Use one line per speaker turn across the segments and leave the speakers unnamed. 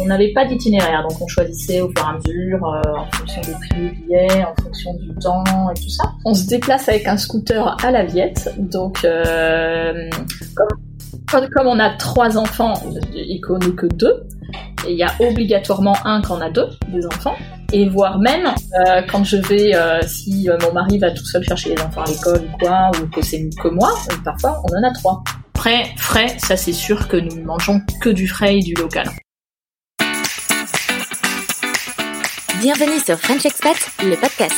On n'avait pas d'itinéraire, donc on choisissait au fur et à mesure, euh, en fonction des prix des billets, en fonction du temps et tout ça. On se déplace avec un scooter à la Viette, donc euh, comme, on a trois enfants qu'on n'est que deux, et il y a obligatoirement un quand on a deux, des enfants. Et voire même, euh, quand je vais, euh, si euh, mon mari va tout seul chercher les enfants à l'école ou quoi, ou que c'est que moi, parfois on en a trois. Après, frais, ça c'est sûr que nous ne mangeons que du frais et du local.
Bienvenue sur French Expat, le podcast.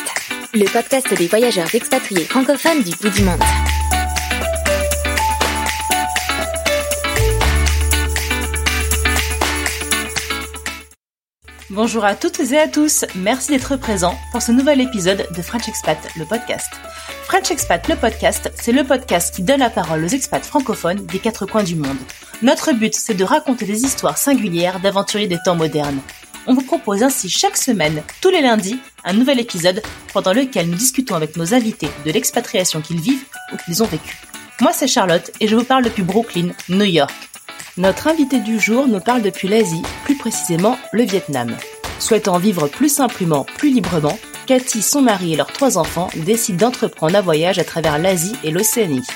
Le podcast des voyageurs expatriés francophones du bout du monde.
Bonjour à toutes et à tous, merci d'être présents pour ce nouvel épisode de French Expat, le podcast. French Expat, le podcast, c'est le podcast qui donne la parole aux expats francophones des quatre coins du monde. Notre but, c'est de raconter des histoires singulières d'aventuriers des temps modernes. On vous propose ainsi chaque semaine, tous les lundis, un nouvel épisode pendant lequel nous discutons avec nos invités de l'expatriation qu'ils vivent ou qu'ils ont vécue. Moi, c'est Charlotte et je vous parle depuis Brooklyn, New York. Notre invité du jour nous parle depuis l'Asie, plus précisément le Vietnam. Souhaitant vivre plus simplement, plus librement, Cathy, son mari et leurs trois enfants décident d'entreprendre un voyage à travers l'Asie et l'Océanie.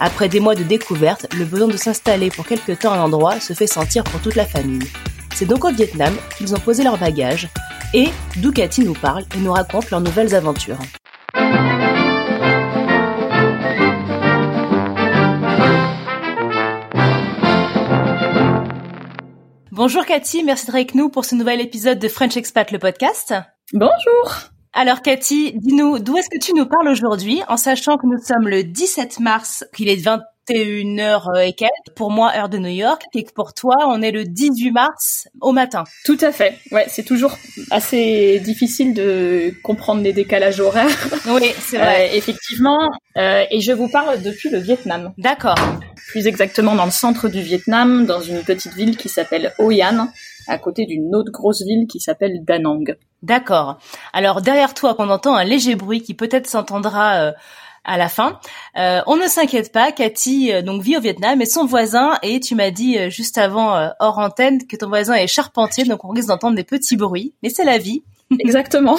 Après des mois de découverte, le besoin de s'installer pour quelque temps à un endroit se fait sentir pour toute la famille. C'est donc au Vietnam qu'ils ont posé leurs bagages et d'où Cathy nous parle et nous raconte leurs nouvelles aventures. Bonjour Cathy, merci d'être avec nous pour ce nouvel épisode de French Expat le podcast.
Bonjour
Alors Cathy, dis-nous, d'où est-ce que tu nous parles aujourd'hui en sachant que nous sommes le 17 mars, qu'il est 21h et quelques, pour moi heure de New York, et que pour toi on est le 18 mars au matin.
Tout à fait. Ouais, c'est toujours assez difficile de comprendre les décalages horaires.
Oui, c'est
Euh, effectivement. Euh, et je vous parle depuis le Vietnam.
D'accord.
Plus exactement dans le centre du Vietnam, dans une petite ville qui s'appelle Hoi An, à côté d'une autre grosse ville qui s'appelle Da Nang.
D'accord. Alors derrière toi, on entend un léger bruit qui peut-être s'entendra euh, à la fin. Euh, on ne s'inquiète pas, Cathy euh, donc vit au Vietnam et son voisin et tu m'as dit euh, juste avant euh, hors antenne que ton voisin est charpentier donc on risque d'entendre des petits bruits, mais c'est la vie.
Exactement.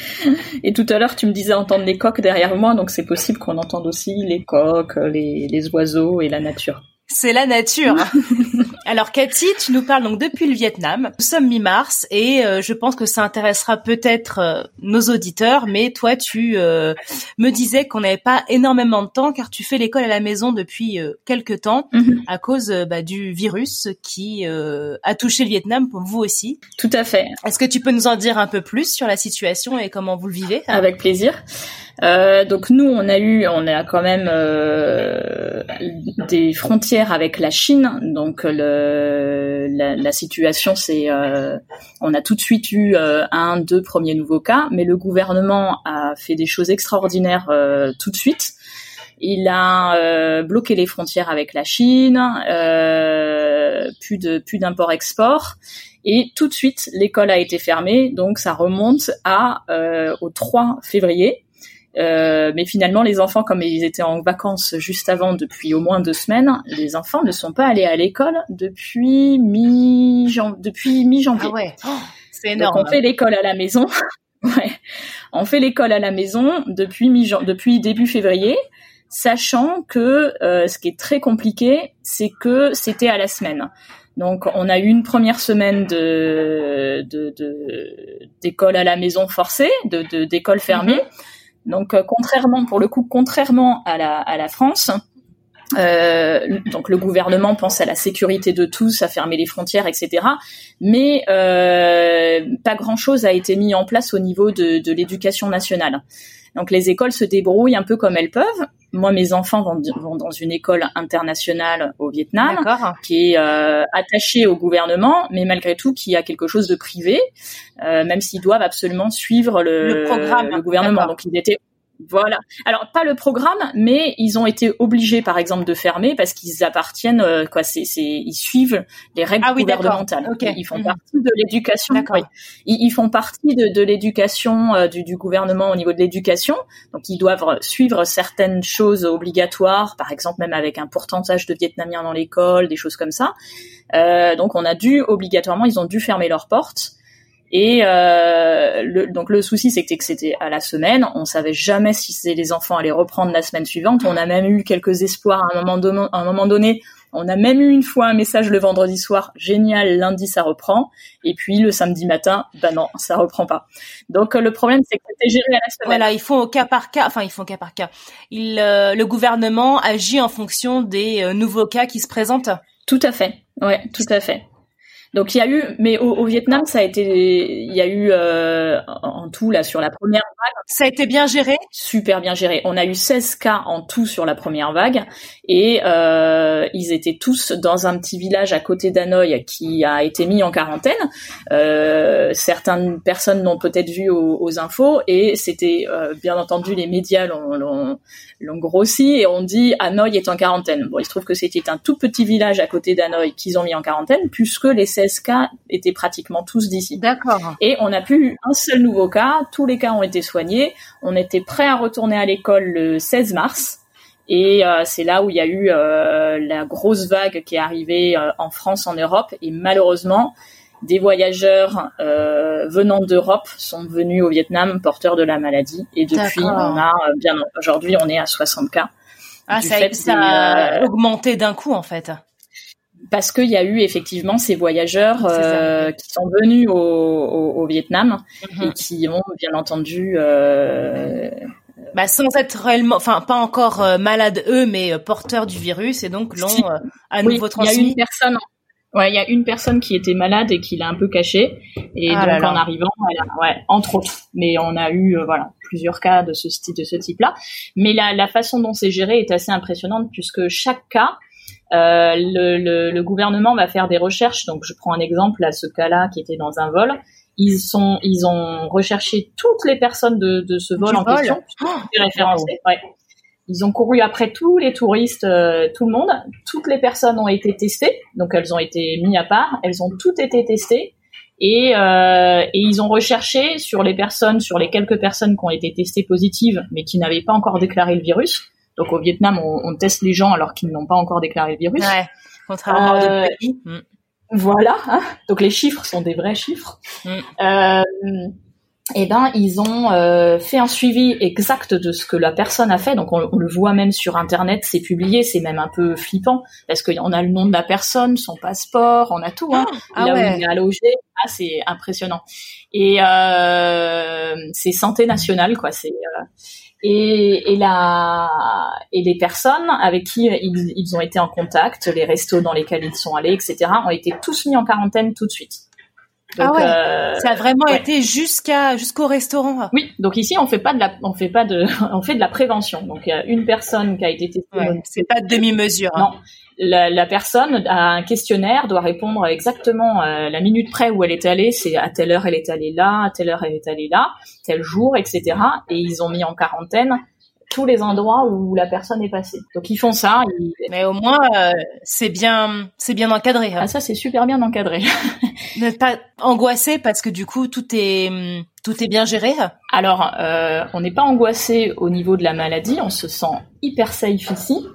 et tout à l'heure, tu me disais entendre les coqs derrière moi, donc c'est possible qu'on entende aussi les coqs, les, les oiseaux et la nature.
C'est la nature. Alors Cathy, tu nous parles donc depuis le Vietnam. Nous sommes mi-mars et euh, je pense que ça intéressera peut-être euh, nos auditeurs, mais toi tu euh, me disais qu'on n'avait pas énormément de temps car tu fais l'école à la maison depuis euh, quelques temps
Mhm.
à cause euh, bah, du virus qui euh, a touché le Vietnam pour vous aussi.
Tout à fait.
Est-ce que tu peux nous en dire un peu plus sur la situation et comment vous le vivez?
Avec plaisir. Euh, donc nous, on a eu, on a quand même euh, des frontières avec la Chine. Donc le, la, la situation, c'est, euh, on a tout de suite eu euh, un, deux premiers nouveaux cas, mais le gouvernement a fait des choses extraordinaires euh, tout de suite. Il a euh, bloqué les frontières avec la Chine, euh, plus de plus d'import-export. Et tout de suite, l'école a été fermée, donc ça remonte à euh, au 3 février. Euh, mais finalement, les enfants, comme ils étaient en vacances juste avant, depuis au moins deux semaines, les enfants ne sont pas allés à l'école depuis mi depuis mi-janvier.
Ah ouais, Oh, c'est
Donc
énorme.
on fait l'école à la maison. ouais. On fait l'école à la maison depuis mi depuis début février, sachant que euh, ce qui est très compliqué, c'est que c'était à la semaine. Donc on a eu une première semaine de de- de- d'école à la maison forcée, de de- d'école fermée. Donc contrairement, pour le coup, contrairement à la, France, euh, donc le gouvernement pense à la sécurité de tous, à fermer les frontières, etc. Mais euh, pas grand-chose a été mis en place au niveau de l'éducation nationale. Donc les écoles se débrouillent un peu comme elles peuvent. Moi, mes enfants vont, vont dans une école internationale au Vietnam, qui est euh, attachée au gouvernement, mais malgré tout qui a quelque chose de privé, euh, même s'ils doivent absolument suivre le,
le programme,
le gouvernement. Donc ils étaient voilà. Alors pas le programme, mais ils ont été obligés, par exemple, de fermer parce qu'ils appartiennent, euh, quoi, c'est, c'est, ils suivent les règles
ah
gouvernementales. Ils font mhm. partie de l'éducation. Ils, font partie de, de l'éducation euh, du, du, gouvernement au niveau de l'éducation. Donc ils doivent suivre certaines choses obligatoires, par exemple même avec un pourcentage de Vietnamiens dans l'école, des choses comme ça. Euh, donc on a dû obligatoirement, ils ont dû fermer leurs portes. Et euh, le, donc le souci, c'était que c'était à la semaine. On savait jamais si les enfants allaient reprendre la semaine suivante. On a même eu quelques espoirs à un moment donné. À un moment donné on a même eu une fois un message le vendredi soir, génial, lundi ça reprend. Et puis le samedi matin, bah non, ça reprend pas. Donc le problème, c'est que c'était géré à la semaine.
Voilà, ils font au cas par cas. Enfin, ils font au cas par cas. Il, euh, le gouvernement agit en fonction des euh, nouveaux cas qui se présentent.
Tout à fait. Ouais, tout à fait. Donc il y a eu, mais au, au, Vietnam, ça a été, il y a eu euh, en tout là sur la première vague.
Ça a été bien géré?
Super bien géré. On a eu 16 cas en tout sur la première vague et euh, ils étaient tous dans un petit village à côté d'Hanoï qui a été mis en quarantaine. Euh, certaines personnes l'ont peut-être vu aux, aux, infos et c'était euh, bien entendu les médias l'ont grossi et on dit Hanoï est en quarantaine. Bon, il se trouve que c'était un tout petit village à côté d'Hanoï qu'ils ont mis en quarantaine puisque les 16 cas étaient pratiquement tous d'ici.
D'accord.
Et on n'a plus eu un seul nouveau cas. Tous les cas ont été soignés. On était prêt à retourner à l'école le 16 mars. Et euh, c'est là où il y a eu euh, la grosse vague qui est arrivée euh, en France, en Europe. Et malheureusement, des voyageurs venant d'Europe sont venus au Vietnam porteurs de la maladie. Et depuis, on a bien aujourd'hui, on est à 60 cas.
Ah, ça, a augmenté d'un coup en fait
parce qu'il y a eu effectivement ces voyageurs euh, qui sont venus au, au, au Vietnam mhm. et qui ont bien entendu euh,
bah, sans être réellement, enfin pas encore euh, malades eux, mais porteurs du virus et donc l'ont à nouveau transmis.
Il y a une personne, ouais, il y a une personne qui était malade et qui l'a un peu caché et ah donc en arrivant, ouais, entre autres. Mais on a eu voilà plusieurs cas de ce style, de ce type-là. Mais la, la façon dont c'est géré est assez impressionnante puisque chaque cas euh, le, le, le, gouvernement va faire des recherches. Donc, je prends un exemple à ce cas-là qui était dans un vol. Ils sont, ils ont recherché toutes les personnes de, de ce vol en question, oh. Ouais. Ils ont couru après tous les touristes, euh, tout le monde. Toutes les personnes ont été testées, donc elles ont été mises à part. Elles ont toutes été testées et, euh, et ils ont recherché sur les personnes, sur les quelques personnes qui ont été testées positives, mais qui n'avaient pas encore déclaré le virus. Donc au Vietnam, on, on teste les gens alors qu'ils n'ont pas encore déclaré le virus.
Ouais, contrairement à d'autres euh, pays. Mm.
Voilà. Hein. Donc les chiffres sont des vrais chiffres. Mm. Euh, eh ben ils ont euh, fait un suivi exact de ce que la personne a fait. Donc on, le voit même sur internet, c'est publié, c'est même un peu flippant parce qu'on a le nom de la personne, son passeport, on a tout. Hein. Ah, là où il est logé, ah, c'est impressionnant. Et euh, c'est santé nationale quoi. C'est euh, et, et, la, et les personnes avec qui ils, ils, ont été en contact, les restos dans lesquels ils sont allés, etc., ont été tous mis en quarantaine tout de suite.
Donc, ah ouais. Euh, ça a vraiment été jusqu'à jusqu'au restaurant.
Oui, donc ici on fait pas de la, on fait pas de, on fait de la prévention. Donc il y a une personne qui a été testée.
Ouais, c'est pas de demi-mesure.
Hein. Non, la, la, personne a un questionnaire, doit répondre exactement euh, la minute près où elle est allée, c'est à telle heure elle est allée là, à telle heure elle est allée là, tel jour, etc. Et ils ont mis en quarantaine tous les endroits où la personne est passée. Donc ils font ça.
Mais au moins euh, c'est bien, c'est bien encadré.
Hein. Ah ça c'est super bien encadré.
N'êtes pas angoissé parce que du coup tout est tout est bien géré.
Alors euh, on n'est pas angoissé au niveau de la maladie, on se sent hyper safe ici.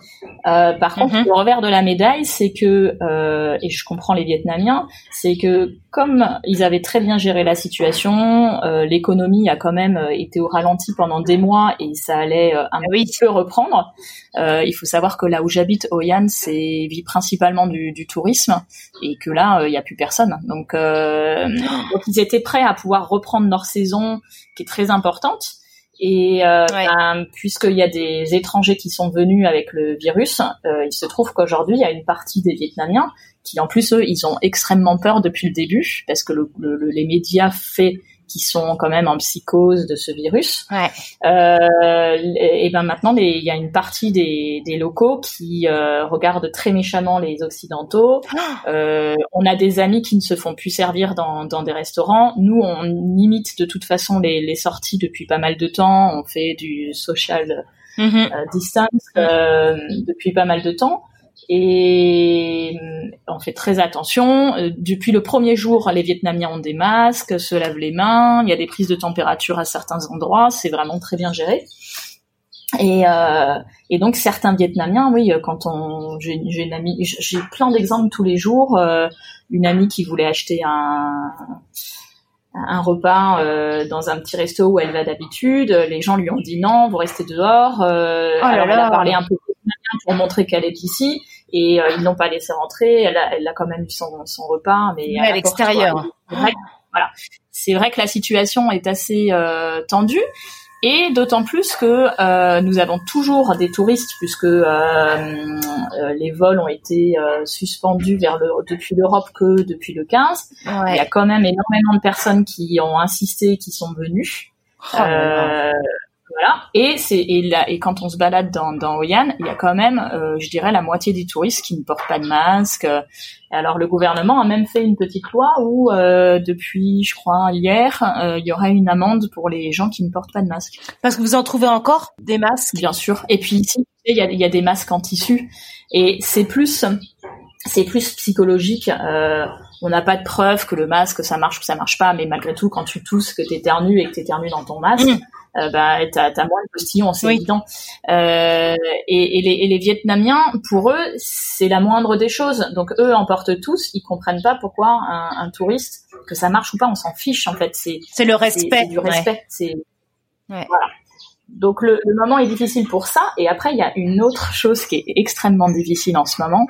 Euh, par contre, mhm. le revers de la médaille, c'est que, euh, et je comprends les Vietnamiens, c'est que comme ils avaient très bien géré la situation, euh, l'économie a quand même euh, été au ralenti pendant des mois et ça allait euh, un oui. peu reprendre. Euh, il faut savoir que là où j'habite, Oyan, c'est vit principalement du, du, tourisme et que là, il n'y a plus personne. Donc, donc, ils étaient prêts à pouvoir reprendre leur saison, qui est très importante. Et euh, ben, puisqu'il y a des étrangers qui sont venus avec le virus, euh, il se trouve qu'aujourd'hui, il y a une partie des Vietnamiens qui, en plus, eux, ils ont extrêmement peur depuis le début, parce que le, les médias fait qui sont quand même en psychose de ce virus.
Ouais.
Euh, et ben maintenant, il y a une partie des, des locaux qui euh, regardent très méchamment les occidentaux. Euh, on a des amis qui ne se font plus servir dans, dans des restaurants. Nous, on limite de toute façon les, les sorties depuis pas mal de temps. On fait du social mm-hmm. euh, distance depuis pas mal de temps et euh, on fait très attention. Euh, depuis le premier jour, les Vietnamiens ont des masques, se lavent les mains, il y a des prises de température à certains endroits, c'est vraiment très bien géré. Et, euh, et donc certains Vietnamiens, oui, quand on, j'ai une amie, j'ai plein d'exemples tous les jours. Euh, une amie qui voulait acheter un un repas euh, dans un petit resto où elle va d'habitude, les gens lui ont dit non, vous restez dehors. Oh alors elle a parlé un peu pour montrer qu'elle est ici et euh, ils l'ont pas laissé rentrer. Elle a, elle a quand même eu son, son repas, mais,
à, l'extérieur.
Voilà, c'est vrai que la situation est assez euh, tendue. Et d'autant plus que euh, nous avons toujours des touristes puisque euh, euh les vols ont été euh, suspendus vers le, depuis l'Europe que depuis le 15. Il y a quand même énormément de personnes qui ont insisté, qui sont venues. Oh voilà. Et c'est et, là, et quand on se balade dans dans Hoi il y a quand même, euh, je dirais, la moitié des touristes qui ne portent pas de masque. Et alors le gouvernement a même fait une petite loi où euh, depuis, je crois, hier, euh, il y aura une amende pour les gens qui ne portent pas de masque.
Parce que vous en trouvez encore des masques?
Bien sûr. Et puis ici, il y a, il y a des masques en tissu. Et c'est plus, c'est plus psychologique. Euh, on n'a pas de preuve que le masque ça marche ou ça marche pas, mais malgré tout, quand tu tousses, que tu éternues et que tu éternues dans ton masque, mmh euh, bah, t'as as moins de postillons, c'est évident. Euh, et, et, les, et, les, Vietnamiens, pour eux, c'est la moindre des choses. Donc eux en portent tous, ils comprennent pas pourquoi un, un touriste, que ça marche ou pas, on s'en fiche en fait. C'est
c'est le respect,
du respect. C'est voilà. Donc le, le, moment est difficile pour ça. Et après, il y a une autre chose qui est extrêmement difficile en ce moment,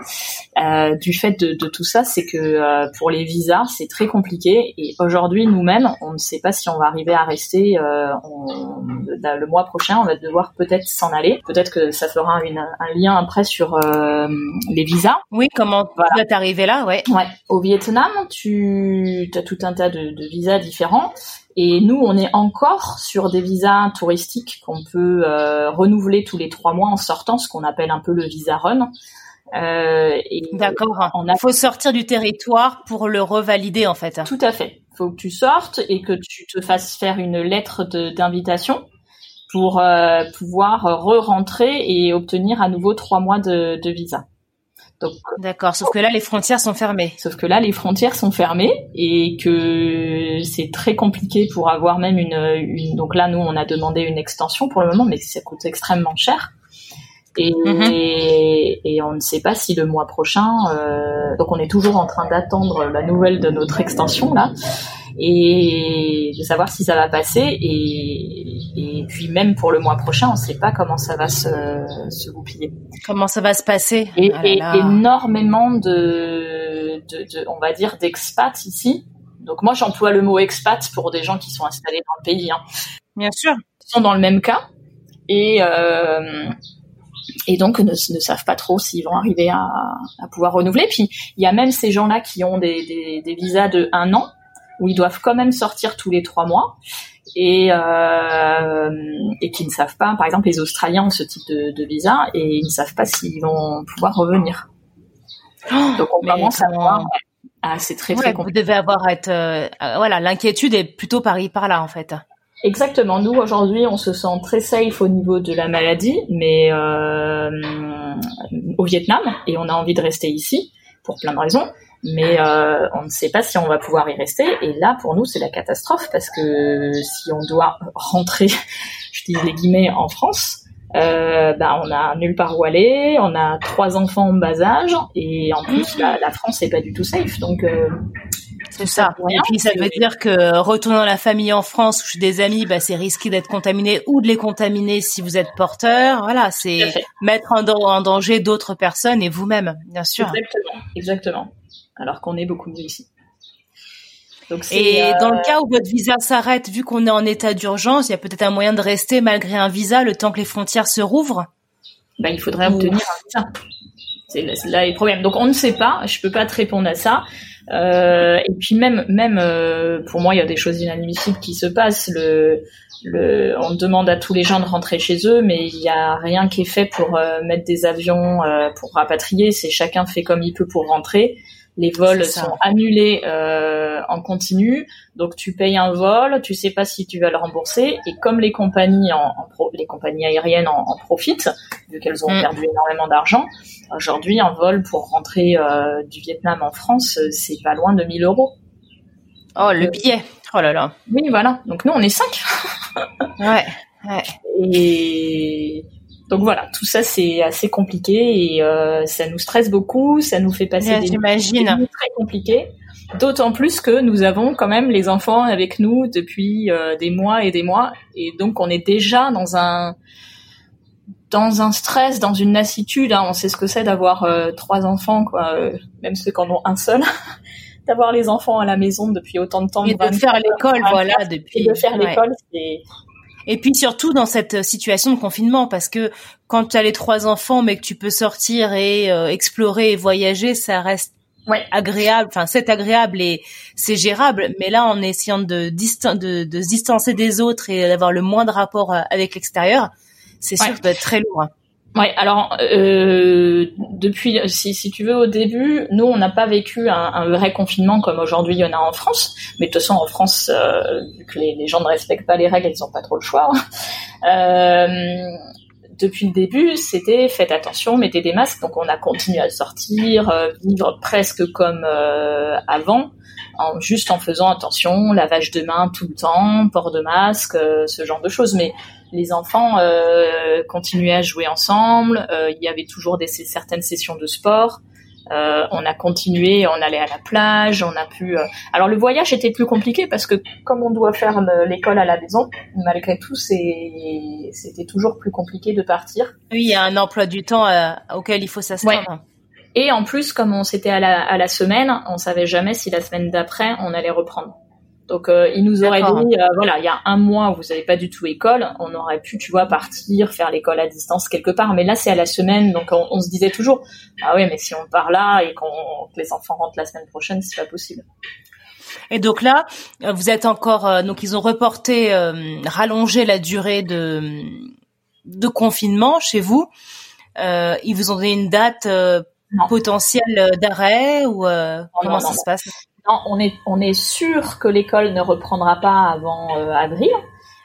euh, du fait de, de tout ça, c'est que euh, pour les visas, c'est très compliqué. Et aujourd'hui, nous-mêmes, on ne sait pas si on va arriver à rester. Euh, on, le mois prochain, on va devoir peut-être s'en aller. Peut-être que ça fera une, un lien après sur euh, les visas.
Oui, comment voilà. tu vas t'arriver là, ouais.
Ouais. Au Vietnam, tu as tout un tas de, de visas différents. Et nous, on est encore sur des visas touristiques qu'on peut euh, renouveler tous les trois mois en sortant, ce qu'on appelle un peu le visa run.
Euh, D'accord. Il faut sortir du territoire pour le revalider en fait.
Tout à fait. Il faut que tu sortes et que tu te fasses faire une lettre d'invitation pour euh, pouvoir re-rentrer et obtenir à nouveau trois mois de, de visa.
D'accord, sauf que là les frontières sont fermées.
Sauf que là les frontières sont fermées et que c'est très compliqué pour avoir même une, une, donc là nous on a demandé une extension pour le moment mais ça coûte extrêmement cher. Et, mhm. et, on ne sait pas si le mois prochain, euh, donc on est toujours en train d'attendre la nouvelle de notre extension là, et de savoir si ça va passer. Et, et puis même pour le mois prochain, on ne sait pas comment ça va se, se goupiller.
Comment ça va se passer?
Et, ah énormément de, de, de, on va dire, d'expats ici. Donc moi, j'emploie le mot expat pour des gens qui sont installés dans le pays. Hein.
Bien sûr.
Ils sont dans le même cas. Et euh, et donc ne, ne, savent pas trop s'ils vont arriver à, à, pouvoir renouveler. Puis il y a même ces gens-là qui ont des, des, des, visas de un an où ils doivent quand même sortir tous les trois mois et euh, et qui ne savent pas. Par exemple, les Australiens ont ce type de, de visa et ils ne savent pas s'ils vont pouvoir revenir.
Oh, donc on commence à voir. Ah, c'est très très compliqué. Vous devez avoir être euh, voilà l'inquiétude est plutôt par par là en fait.
Exactement. Nous aujourd'hui, on se sent très safe au niveau de la maladie, mais euh, au Vietnam, et on a envie de rester ici pour plein de raisons. Mais euh, on ne sait pas si on va pouvoir y rester. Et là, pour nous, c'est la catastrophe parce que si on doit rentrer, je dis les guillemets, en France, euh, ben on a nulle part où aller, on a trois enfants en bas âge et en plus la, la France n'est pas du tout safe. Donc euh,
c'est ça. Et puis ça veut dire que retourner dans la famille en France ou chez des amis, bah, c'est risqué d'être contaminé ou de les contaminer si vous êtes porteur. Voilà, c'est mettre en, en danger d'autres personnes et vous-même, bien sûr.
Exactement, exactement. Alors qu'on est beaucoup mieux ici.
Donc et dans le cas où votre visa s'arrête, vu qu'on est en état d'urgence, il y a peut-être un moyen de rester malgré un visa le temps que les frontières se rouvrent?
Ben, il faudrait obtenir un visa. C'est là le problème. Donc on ne sait pas. Je peux pas te répondre à ça. Euh, et puis même, même euh, pour moi, il y a des choses inadmissibles qui se passent. Le, le, on demande à tous les gens de rentrer chez eux, mais il n'y a rien qui est fait pour euh, mettre des avions euh, pour rapatrier. C'est chacun fait comme il peut pour rentrer. Les vols sont annulés euh, en continu, donc tu payes un vol, tu sais pas si tu vas le rembourser, et comme les compagnies en, les compagnies aériennes en, profitent, vu qu'elles ont mm. perdu énormément d'argent, aujourd'hui un vol pour rentrer euh, du Vietnam en France, c'est pas loin de 1000 euros.
Oh le billet, oh là là.
Oui voilà, donc nous on est cinq.
ouais. Ouais.
Et donc voilà, tout ça c'est assez compliqué et euh, ça nous stresse beaucoup, ça nous fait passer des
nuits
très compliquées. D'autant plus que nous avons quand même les enfants avec nous depuis euh, des mois et des mois et donc on est déjà dans un dans un stress, dans une lassitude. Hein. On sait ce que c'est d'avoir euh, trois enfants, quoi, même ceux qui en ont un seul. d'avoir les enfants à la maison depuis autant de temps.
Et de faire l'école, voilà, depuis.
Et de faire l'école, c'est
et puis surtout dans cette situation de confinement, parce que quand tu as les trois enfants, mais que tu peux sortir et euh, explorer et voyager, ça reste agréable. Enfin, c'est agréable et c'est gérable. Mais là, en essayant de, de, de, se distancer des autres et d'avoir le moins de rapport euh, avec l'extérieur, c'est sûr que ça doit être très lourd. Hein.
Ouais, alors euh, depuis, si, si tu veux, au début, nous, on n'a pas vécu un, un, vrai confinement comme aujourd'hui il y en a en France. Mais de toute façon, en France, euh, vu que les, gens ne respectent pas les règles, ils n'ont pas trop le choix. Euh, depuis le début, c'était faites attention, mettez des masques. Donc on a continué à sortir, euh, vivre presque comme euh, avant, en, juste en faisant attention, lavage de mains tout le temps, port de masque, euh, ce genre de choses. Mais les enfants euh, continuaient à jouer ensemble. Euh, il y avait toujours des certaines sessions de sport. Euh, on a continué, on allait à la plage, on a pu. Alors le voyage était plus compliqué parce que comme on doit faire l'école à la maison, malgré tout, c'était toujours plus compliqué de partir.
Oui, il y a un emploi du temps auquel il faut s'astreindre.
Et en plus, comme on s'était à la, à la semaine, on savait jamais si la semaine d'après on allait reprendre. Donc euh, il nous aurait dit euh, voilà il y a un mois vous n'avez pas du tout école, on aurait pu tu vois partir faire l'école à distance quelque part, mais là c'est à la semaine donc on, se disait toujours ah oui mais si on part là et qu'on que les enfants rentrent la semaine prochaine c'est pas possible.
Et donc là euh, vous êtes encore donc ils ont reporté rallongé la durée de de confinement chez vous. ils vous ont donné une date potentielle d'arrêt ou comment ça se passe?
On est, on est sûr que l'école ne reprendra pas avant euh, avril,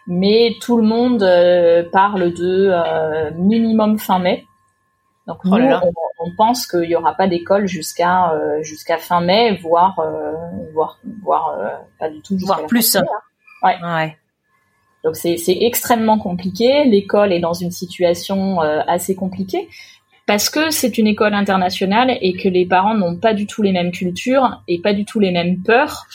mais tout le monde euh, parle de euh, minimum fin mai. Donc oh nous, on, pense qu'il n'y aura pas d'école jusqu'à jusqu'à fin mai, voire voire voire pas du tout
voire plus.
Ouais. ouais. Donc c'est extrêmement compliqué. L'école est dans une situation assez compliquée parce que c'est une école internationale et que les parents n'ont pas du tout les mêmes cultures et pas du tout les mêmes peurs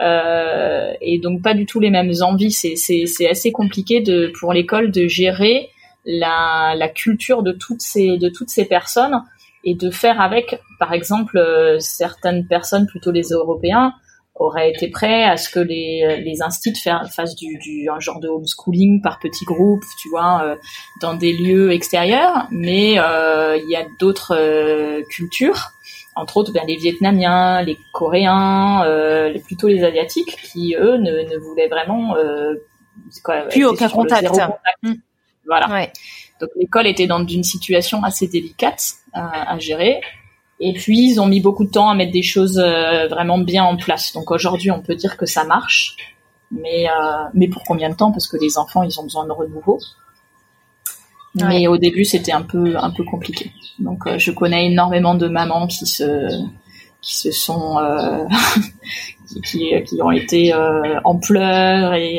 euh, et donc pas du tout les mêmes envies. C'est, assez compliqué de, pour l'école de gérer la, la culture de toutes ces, de toutes ces personnes et de faire avec, par exemple, euh, certaines personnes, plutôt les Européens, aurait été prêt à ce que les, les instituts fassent du, du, un genre de homeschooling par petits groupes, tu vois, euh, dans des lieux extérieurs. Mais euh, il y a d'autres euh, cultures, entre autres ben, les Vietnamiens, les Coréens, euh, plutôt les Asiatiques, qui eux ne, ne voulaient vraiment
quoi, plus aucun contact.
Mmh. Voilà. Ouais. Donc l'école était dans une situation assez délicate à, à gérer. Et puis, ils ont mis beaucoup de temps à mettre des choses euh, vraiment bien en place. Donc aujourd'hui, on peut dire que ça marche. Mais, euh, mais pour combien de temps? Parce que les enfants, ils ont besoin de renouveau. Mais au début, c'était un peu, un peu compliqué. Donc euh, je connais énormément de mamans qui se, qui se sont, qui, qui, ont été en pleurs et,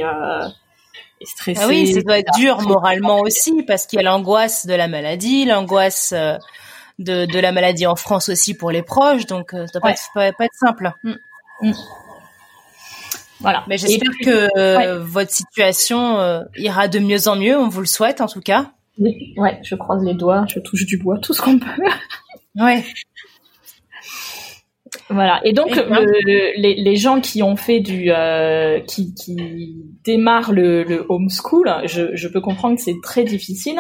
et stressées.
Ah oui, ça doit être dur moralement aussi parce qu'il y a l'angoisse de la maladie, l'angoisse de, de la maladie en France aussi pour les proches, donc euh, ça doit pas, être, pas, être simple. Mm. Mm. Voilà. Mais j'espère que euh, votre situation euh, ira de mieux en mieux. On vous le souhaite en tout cas.
Ouais, je croise les doigts, je touche du bois, tout ce qu'on peut.
ouais.
Voilà. Et donc les, les, gens qui ont fait du, euh, qui, qui démarrent le, le homeschool, je, je peux comprendre que c'est très difficile.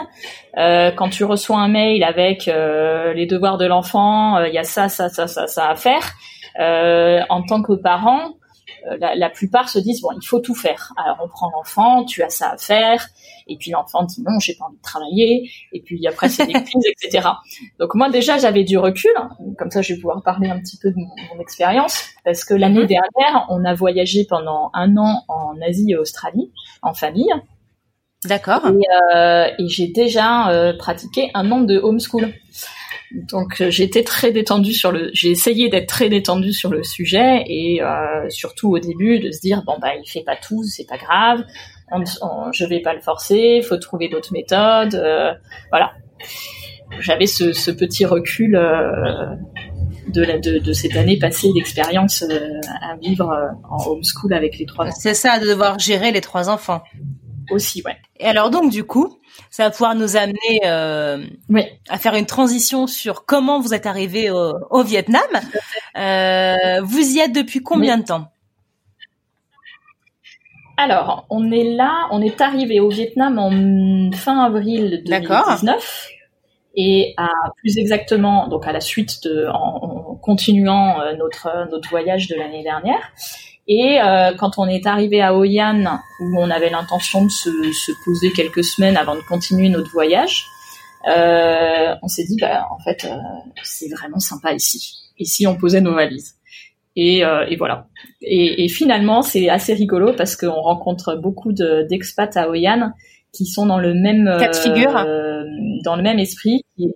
Euh, quand tu reçois un mail avec euh, les devoirs de l'enfant, euh, il y a ça, ça, ça, ça, ça à faire. Euh, en tant que parent, la, la, plupart se disent bon, il faut tout faire. Alors on prend l'enfant, tu as ça à faire, et puis l'enfant dit non, j'ai pas envie de travailler. Et puis après c'est des crises, etc. Donc moi déjà j'avais du recul, comme ça je vais pouvoir parler un petit peu de mon, expérience, parce que l'année mhm. dernière on a voyagé pendant un an en Asie et Australie en famille.
D'accord.
Et, euh, et j'ai déjà euh, pratiqué un an de homeschool. Donc euh, j'étais très détendue sur le, j'ai essayé d'être très détendue sur le sujet et euh, surtout au début de se dire bon bah il fait pas tout, c'est pas grave, je vais pas le forcer, faut trouver d'autres méthodes, euh, voilà. J'avais ce, petit recul euh, de, la, de, de, cette année passée d'expérience euh, à vivre en homeschool avec les trois.
C'est ça, de devoir gérer les trois enfants.
Aussi, ouais.
Et alors donc du coup, ça va pouvoir nous amener euh, oui. à faire une transition sur comment vous êtes arrivé au, au Vietnam. Euh, vous y êtes depuis combien de temps?
Alors, on est là, on est arrivé au Vietnam en fin avril 2019. Et à plus exactement, donc à la suite de, en, continuant euh, notre notre voyage de l'année dernière. Et euh, quand on est arrivé à Hoi An, où on avait l'intention de se, se, poser quelques semaines avant de continuer notre voyage, euh, on s'est dit, bah, en fait, euh, c'est vraiment sympa ici. Ici, on posait nos valises. Et, euh, et voilà. Et, et finalement, c'est assez rigolo parce qu'on rencontre beaucoup d'expats à Oyan qui sont dans le même
cas de figure,
euh, dans le même esprit, qui,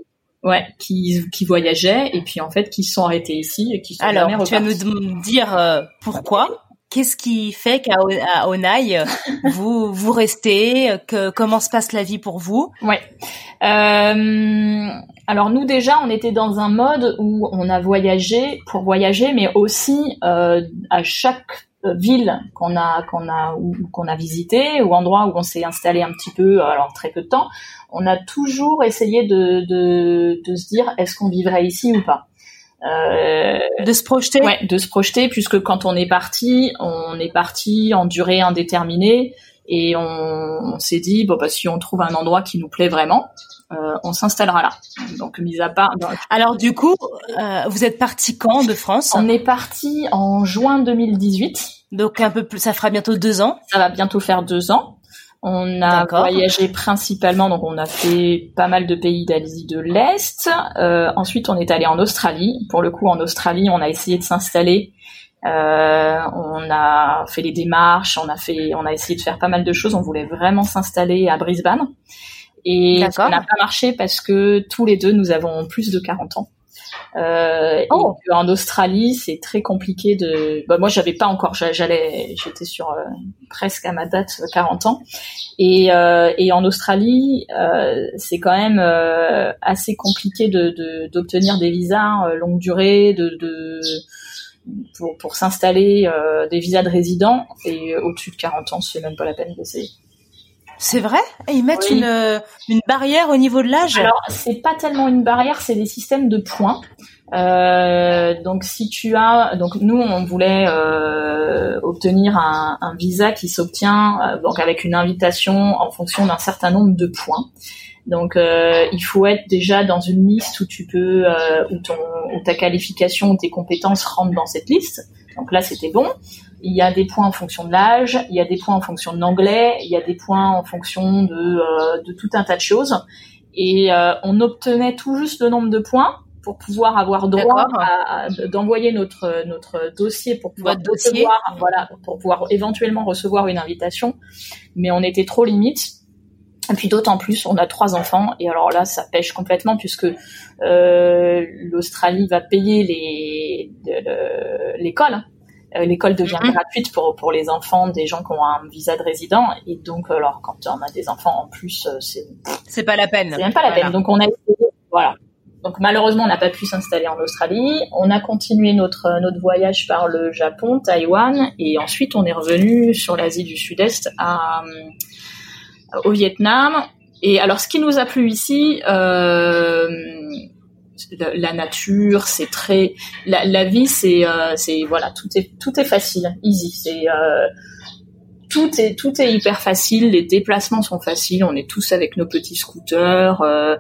ouais, qui, qui voyageaient et puis en fait qui sont arrêtés ici et qui sont
Alors, tu vas nous dire euh, pourquoi? Qu'est-ce qui fait qu'à Onai, vous vous restez que, Comment se passe la vie pour vous?
Ouais. Euh, alors nous déjà, on était dans un mode où on a voyagé pour voyager, mais aussi euh, à chaque ville qu'on a qu'on a qu'on a visité ou endroit où on s'est installé un petit peu, alors très peu de temps, on a toujours essayé de de, de se dire est-ce qu'on vivrait ici ou pas?
Euh, de se projeter?
Ouais, de se projeter, puisque quand on est parti, on est parti en durée indéterminée et on, on s'est dit bon bah si on trouve un endroit qui nous plaît vraiment, euh, on s'installera là. Donc mis à part.
Alors du coup, euh, vous êtes parti quand de France
On est parti en juin 2018.
Donc un peu plus, ça fera bientôt deux ans.
Ça va bientôt faire deux ans. On a voyagé principalement, donc on a fait pas mal de pays d'Asie de l'Est. Euh, ensuite, on est allé en Australie. Pour le coup, en Australie, on a essayé de s'installer. Euh, on a fait les démarches, on a fait, on a essayé de faire pas mal de choses. On voulait vraiment s'installer à Brisbane. Et ça n'a pas marché parce que tous les deux, nous avons plus de 40 ans. Euh, oh. en Australie, c'est très compliqué de. Bah, moi, j'avais pas encore. J'allais, j'étais sur euh, presque à ma date 40 ans. Et, euh, et en Australie, c'est quand même assez compliqué de d'obtenir des visas longue durée, de, de pour, pour s'installer des visas de résidents. Et au-dessus de 40 ans, c'est même pas la peine d'essayer.
C'est vrai? Ils mettent une, euh, une barrière au niveau de l'âge?
Alors, c'est pas tellement une barrière, c'est des systèmes de points. Euh, donc si tu as, donc nous on voulait euh, obtenir un, un, visa qui s'obtient euh, donc avec une invitation en fonction d'un certain nombre de points. Donc euh, il faut être déjà dans une liste où tu peux, où, ton, où ta qualification, tes compétences rentrent dans cette liste. Donc là c'était bon. Il y a des points en fonction de l'âge, il y a des points en fonction de l'anglais, il y a des points en fonction de, euh, de tout un tas de choses. Et euh, on obtenait tout juste le nombre de points pour pouvoir avoir droit d'envoyer notre notre dossier pour pouvoir recevoir, voilà pour pouvoir éventuellement recevoir une invitation mais on était trop limite et puis d'autant plus on a trois enfants et alors là ça pêche complètement puisque euh, l'Australie va payer les l'école euh, l'école devient mhm. gratuite pour pour les enfants des gens qui ont un visa de résident. Et donc alors quand on a des enfants en plus euh, c'est
c'est pas la peine.
C'est même pas la peine. Donc on a essayé voilà. Donc malheureusement on n'a pas pu s'installer en Australie. On a continué notre notre voyage par le Japon Taïwan et ensuite on est revenu sur l'Asie du Sud-Est à au Vietnam et alors ce qui nous a plu ici euh, la, nature, c'est très la, vie, c'est c'est voilà tout est tout est facile, easy. C'est tout est tout est hyper facile, les déplacements sont faciles, on est tous avec nos petits scooters, euh,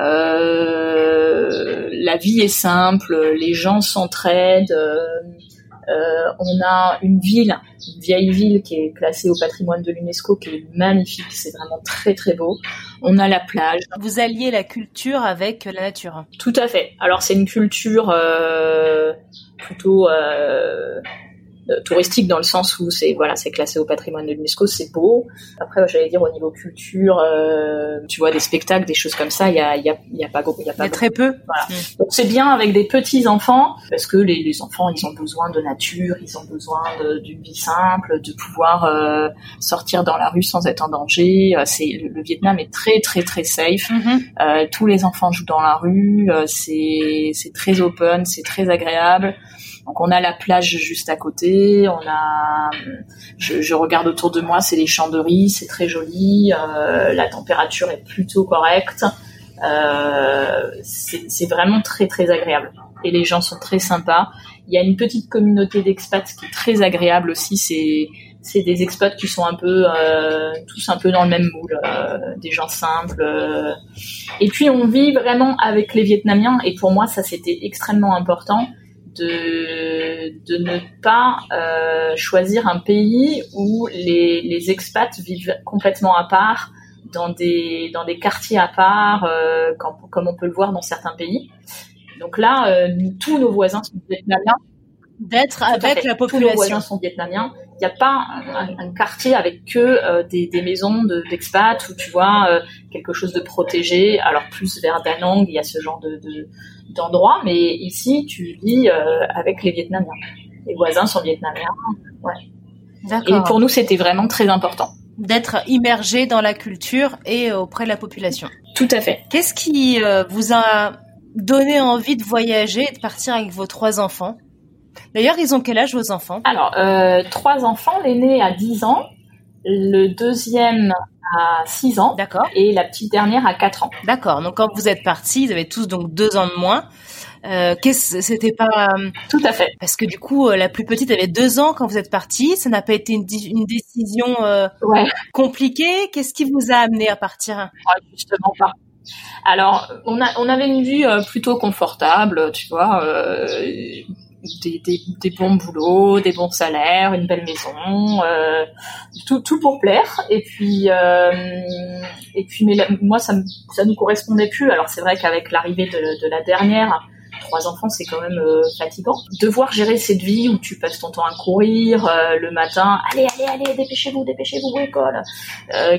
euh, la vie est simple, les gens s'entraident, euh, on a une ville, une vieille ville qui est classée au patrimoine de l'UNESCO, qui est magnifique, c'est vraiment très très beau. On a la plage.
Vous alliez la culture avec la nature.
Tout à fait. Alors c'est une culture plutôt euh, touristique dans le sens où c'est voilà c'est classé au patrimoine de l'UNESCO c'est beau après j'allais dire au niveau culture euh, tu vois des spectacles des choses comme ça il y a il y a il y a pas il y a pas
très peu
voilà. Mm. donc c'est bien avec des petits enfants parce que les, les, enfants ils ont besoin de nature ils ont besoin d'une vie simple de pouvoir euh, sortir dans la rue sans être en danger euh, c'est le, Vietnam est très très très safe mm-hmm. tous les enfants jouent dans la rue c'est c'est très open c'est très agréable donc on a la plage juste à côté, on a, je, je regarde autour de moi, c'est les champs de riz, c'est très joli, euh, la température est plutôt correcte, euh, c'est vraiment très très agréable. Et les gens sont très sympas. Il y a une petite communauté d'expats qui est très agréable aussi. C'est c'est des expats qui sont un peu euh, tous un peu dans le même moule, euh, des gens simples. Euh. Et puis on vit vraiment avec les Vietnamiens. Et pour moi, ça c'était extrêmement important de, de ne pas euh, choisir un pays où les, les expats vivent complètement à part, dans des, dans des quartiers à part, euh, comme on peut le voir dans certains pays. Donc là, euh, tous nos voisins sont vietnamiens.
D'être avec la population. Tous
nos voisins sont vietnamiens. Il n'y a pas un, quartier avec que euh, des, des, maisons d'expats où tu vois quelque chose de protégé. Alors plus vers Da Nang, il y a ce genre de, de d'endroits, mais ici, tu vis euh, avec les Vietnamiens. Les voisins sont vietnamiens. Ouais. Et pour nous, c'était vraiment très important.
D'être immergé dans la culture et auprès de la population.
Tout à fait.
Qu'est-ce qui euh, vous a donné envie de voyager et de partir avec vos trois enfants? D'ailleurs, ils ont quel âge vos enfants?
Alors, euh, trois enfants, l'aîné a 10 ans, le deuxième à 6 ans.
D'accord.
Et la petite dernière à 4 ans.
D'accord. Donc quand vous êtes partis, ils avaient tous donc deux ans de moins. Euh, qu'est-ce, c'était pas
euh, tout à fait
parce que du coup euh, la plus petite avait deux ans quand vous êtes partis. Ça n'a pas été une, décision euh,
ouais.
compliquée. Qu'est-ce qui vous a amené à partir?
Ouais, Justement pas. Alors, on, a, on avait une vie plutôt confortable, tu vois des, bons boulots, des bons salaires, une belle maison, euh, tout, pour plaire. Et puis, euh, et puis, moi, ça, ça nous correspondait plus. Alors c'est vrai qu'avec l'arrivée de, la dernière, trois enfants, c'est quand même euh, fatigant. Devoir gérer cette vie où tu passes ton temps à courir le matin, allez, allez, allez, dépêchez-vous, dépêchez-vous, école,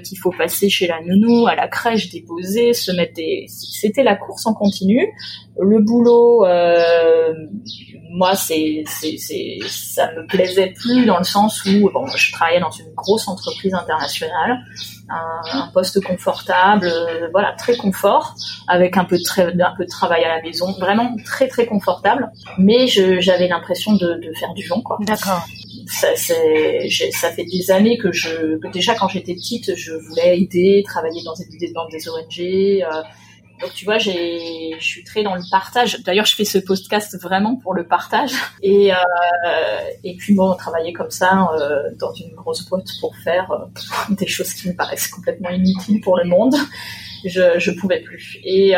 qu'il faut passer chez la nounou, à la crèche, déposer, se mettre des... C'était la course en continu. Le boulot, moi, c'est, c'est, c'est, ça me plaisait plus dans le sens où, bon, je travaillais dans une grosse entreprise internationale un, poste confortable, euh, voilà, très confort, avec un peu de un peu de travail à la maison, vraiment très très confortable. Mais j'avais l'impression de, de, faire du vent, quoi.
D'accord.
Ça, ça fait des années que je, déjà quand j'étais petite, je voulais aider, travailler dans des, dans des ONG. Euh, donc tu vois, j'ai, je suis très dans le partage. D'ailleurs, je fais ce podcast vraiment pour le partage. Et euh, et puis bon, travailler comme ça euh, dans une grosse boîte pour faire euh, des choses qui me paraissent complètement inutiles pour le monde, je je pouvais plus. Et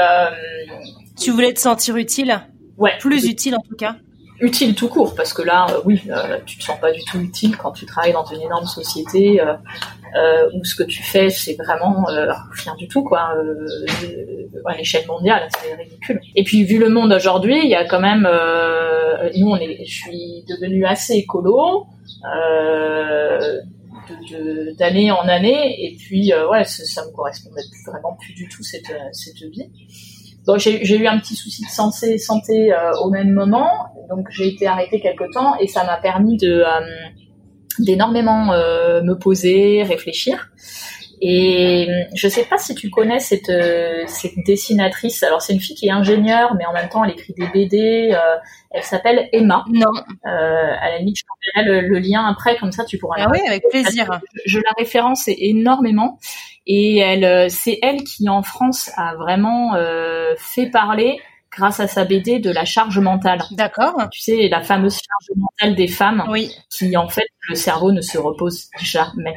tu voulais te sentir utile?
Ouais.
Plus utile en tout cas?
Utile tout court parce que là oui tu te sens pas du tout utile quand tu travailles dans une énorme société euh, euh où ce que tu fais c'est vraiment rien du tout quoi. À l'échelle mondiale c'est ridicule. Et puis vu le monde aujourd'hui il y a quand même nous on est je suis devenue assez écolo d'année en année. Et puis ouais ça, me correspondait vraiment plus du tout cette cette vie. Donc j'ai eu un petit souci de santé, santé euh, au même moment, donc j'ai été arrêtée quelque temps et ça m'a permis de euh, d'énormément euh, me poser, réfléchir. Et je sais pas si tu connais cette, cette dessinatrice. Alors c'est une fille qui est ingénieure, mais en même temps elle écrit des BD. elle s'appelle Emma.
Non.
à la limite, je t'enverrai le, lien après, comme ça tu pourras.
Ah oui, avec plaisir.
Je, la référence énormément. Et elle, c'est elle qui en France a vraiment fait parler grâce à sa BD de la charge mentale.
D'accord.
Tu sais, la fameuse charge mentale des femmes,
Oui.
qui en fait le cerveau ne se repose jamais.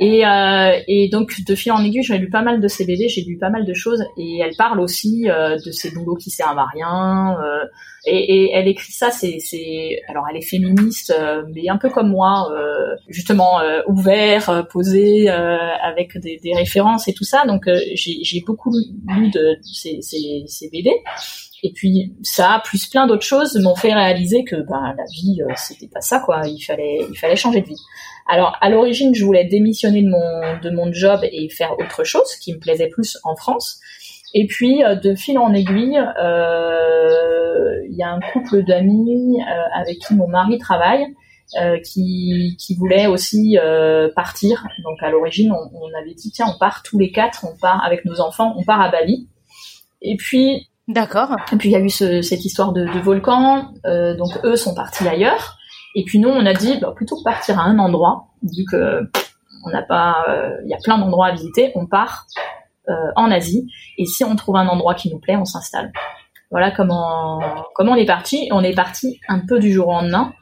Et, euh, et donc de fil en aiguille, j'ai lu pas mal de ses BD, j'ai lu pas mal de choses, et elle parle aussi euh, de ses boulots qui servent à rien. euh, et, et elle écrit ça, c'est, c'est, alors elle est féministe, euh, mais un peu comme moi, euh, justement euh, ouvert, posé, avec des, des références et tout ça. Donc j'ai, j'ai beaucoup lu de ces, ces, ces BD. Et puis ça, plus plein d'autres choses, m'ont fait réaliser que ben la vie, euh, c'était pas ça quoi. Il fallait, il fallait changer de vie. Alors à l'origine, je voulais démissionner de mon de mon job et faire autre chose qui me plaisait plus en France. Et puis euh, de fil en aiguille, euh, il y a un couple d'amis euh, avec qui mon mari travaille. euh, qui, qui voulait aussi partir. Donc à l'origine, on, on avait dit tiens, on part tous les quatre, on part avec nos enfants, on part à Bali. Et puis
D'accord.
et puis il y a eu ce- cette histoire de, de volcan, euh, donc eux sont partis ailleurs. Et puis nous on a dit bah, plutôt que partir à un endroit, vu que on n'a pas, euh, il y a plein d'endroits à visiter, on part euh, en Asie. Et si on trouve un endroit qui nous plaît, on s'installe. Voilà comment comment on est parti. On est parti un peu du jour au lendemain.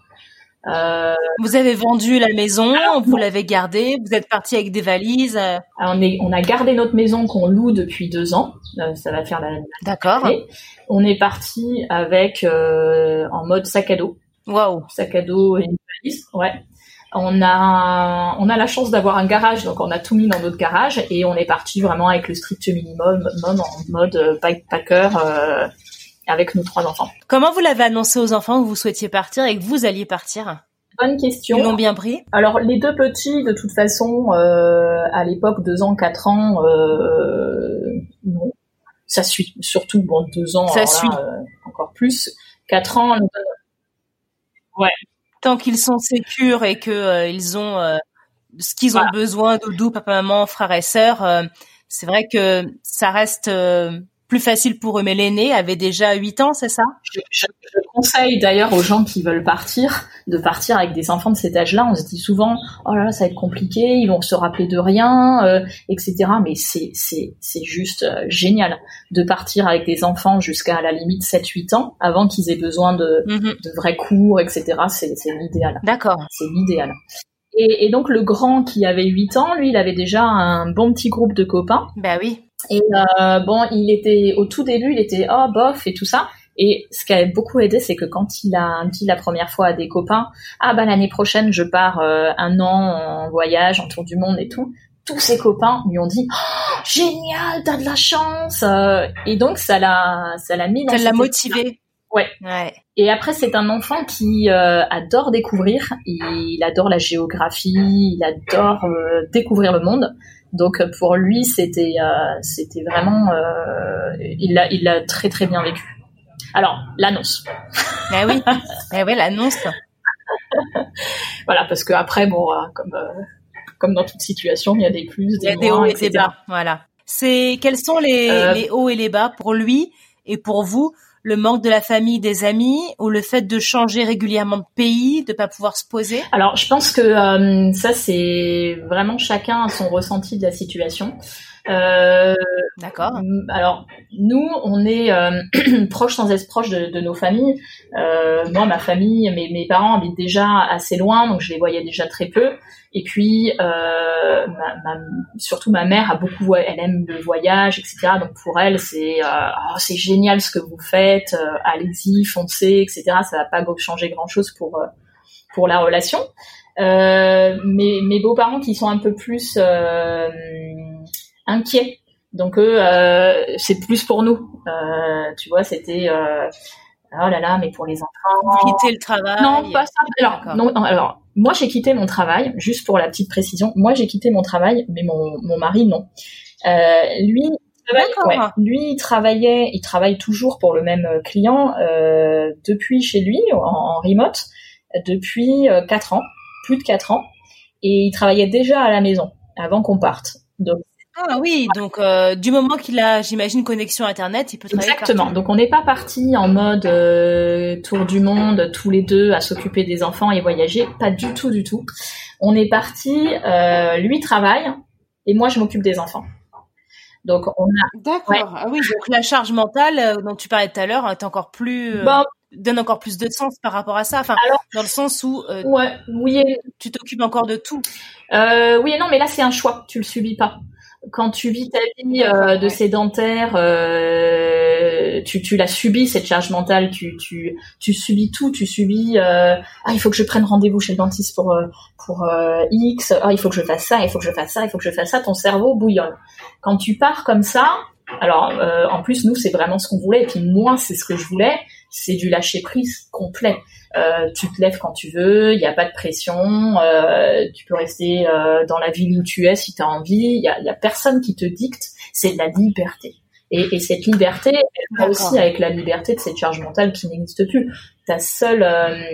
Euh,
Vous avez vendu la maison, vous l'avez gardée, vous êtes parti avec des valises. euh,
on, est, on a gardé notre maison qu'on loue depuis deux ans. Euh, ça va faire la,
D'accord.
On est parti avec euh, en mode sac à dos.
Waouh.
sac à dos et une valise. Ouais. On a, on a la chance d'avoir un garage, donc on a tout mis dans notre garage et on est parti vraiment avec le strict minimum, minimum en mode backpacker avec nos trois enfants.
Comment vous l'avez annoncé aux enfants que vous souhaitiez partir et que vous alliez partir?
Bonne
Ils l'ont
question.
bien pris?
Alors les deux petits, de toute façon, euh, à l'époque, deux ans, quatre ans, euh, non. ça suit. Surtout bon, deux ans,
Ça
alors là,
suit.
euh, encore plus. Quatre ans,
Tant qu'ils sont sécures et que euh, ils ont ce qu'ils ont besoin, doudou, papa, maman, frères et sœurs, euh, c'est vrai que ça reste plus facile pour eux. Mais l'aîné avait déjà 8 ans, c'est ça?
Je, je- je conseille d'ailleurs aux gens qui veulent partir de partir avec des enfants de cet âge-là. On se dit souvent, oh là là, ça va être compliqué, ils vont se rappeler de rien, euh, etc. Mais c'est c'est c'est juste euh, génial de partir avec des enfants jusqu'à la limite 7-8 ans avant qu'ils aient besoin de,
Mhm.
de vrais cours, etc. C'est c'est l'idéal.
D'accord.
C'est l'idéal. Et, et donc le grand qui avait 8 ans, lui, il avait déjà un bon petit groupe de copains.
Bah oui.
Et euh, bon, il était au tout début, il était oh bof et tout ça. Et ce qui a beaucoup aidé, c'est que quand il a dit la première fois à des copains, ah bah l'année prochaine je pars euh, un an en voyage, en tour du monde et tout, tous ses copains lui ont dit oh, génial, t'as de la chance. Euh, et donc ça l'a, ça l'a mis dans
Ça l'a motivé.
Ouais.
Ouais.
Et après, c'est un enfant qui euh, adore découvrir. Il adore la géographie, il adore euh, découvrir le monde. Donc euh, pour lui, c'était euh, c'était vraiment, il l'a il l'a très très bien vécu. Alors l'annonce,
Bah oui. bah ouais, l'annonce.
voilà, parce que après, bon, comme comme dans toute situation, il y a des plus,
Il y
des,
a des hauts et des bas. Voilà. C'est quels sont les, les hauts et les bas pour lui et pour vous Le manque de la famille, des amis, ou le fait de changer régulièrement de pays, de pas pouvoir se poser?
Alors, je pense que euh, ça, c'est vraiment chacun a son ressenti de la situation. Euh,
D'accord.
Alors, nous, on est euh, proches sans être proches de, de nos familles. Euh, moi, ma famille, mes, mes parents habitent déjà assez loin, donc je les voyais déjà très peu. Et puis, euh, ma, ma- surtout ma mère a beaucoup, elle aime le voyage, etc. Donc pour elle, c'est euh, Oh, c'est génial ce que vous faites, euh, allez-y, foncez, etc. Ça va pas changer grand-chose pour euh, pour la relation. Euh, mes, mes beaux-parents qui sont un peu plus euh, inquiets donc eux, euh, c'est plus pour nous. Euh, tu vois, c'était euh, oh là là, mais pour les enfants.
Vous quittez le travail.
Non, pas ça. Alors, non, non, alors, moi j'ai quitté mon travail, juste pour la petite précision. Moi j'ai quitté mon travail, mais mon, mon mari non. Euh, lui, ouais, lui il travaillait, il travaille toujours pour le même client euh, depuis chez lui en, en remote depuis quatre ans, plus de quatre ans, et il travaillait déjà à la maison avant qu'on parte. Donc
Ah oui, donc euh, du moment qu'il a, j'imagine, connexion internet, il peut travailler
Exactement.
partout.
Donc on n'est pas parti en mode euh, tour du monde tous les deux à s'occuper des enfants et voyager, pas du tout, du tout. On est parti, euh, lui travaille et moi je m'occupe des enfants. Donc on a.
D'accord. Ah oui, donc la charge mentale dont tu parlais tout à l'heure est encore plus. Donne encore plus de sens par rapport à ça. Enfin, Alors, dans le sens où
ouais, oui,
tu t'occupes encore de tout.
oui et non, mais là c'est un choix. Tu le subis pas quand tu vis ta vie euh, de sédentaire, euh, tu, tu l'as subi cette charge mentale, tu, tu, tu subis tout, tu subis euh, ah il faut que je prenne rendez-vous chez le dentiste pour euh, pour euh, X, ah il faut que je fasse ça, il faut que je fasse ça, il faut que je fasse ça, ton cerveau bouillonne. Quand tu pars comme ça, alors en plus nous c'est vraiment ce qu'on voulait et puis moi c'est ce que je voulais, c'est du lâcher prise complet. Euh, tu te lèves quand tu veux, il n'y a pas de pression, euh, tu peux rester euh, dans la ville où tu es si tu as envie, il y a, y a, personne qui te dicte, c'est de la liberté. Et, et cette liberté, elle va aussi avec la liberté de cette charge mentale qui n'existe plus. Ta seule,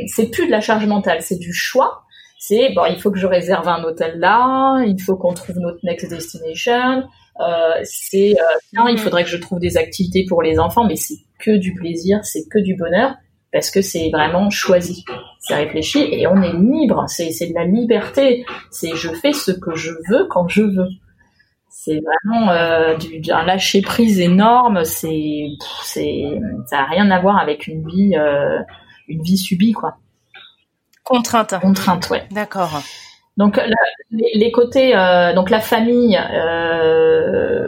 c'est plus de la charge mentale, c'est du choix. C'est bon, il faut que je réserve un hôtel là, il faut qu'on trouve notre next destination. C'est euh, il faudrait que je trouve des activités pour les enfants, mais c'est que du plaisir, c'est que du bonheur parce que c'est vraiment choisi, c'est réfléchi et on est libre. C'est de la liberté. C'est je fais ce que je veux quand je veux. C'est vraiment euh, du, un lâcher prise énorme. C'est ça a rien à voir avec une vie euh, une vie subie quoi.
Contrainte.
Contrainte, ouais.
D'accord.
Donc les, côtés, euh, donc la famille, euh,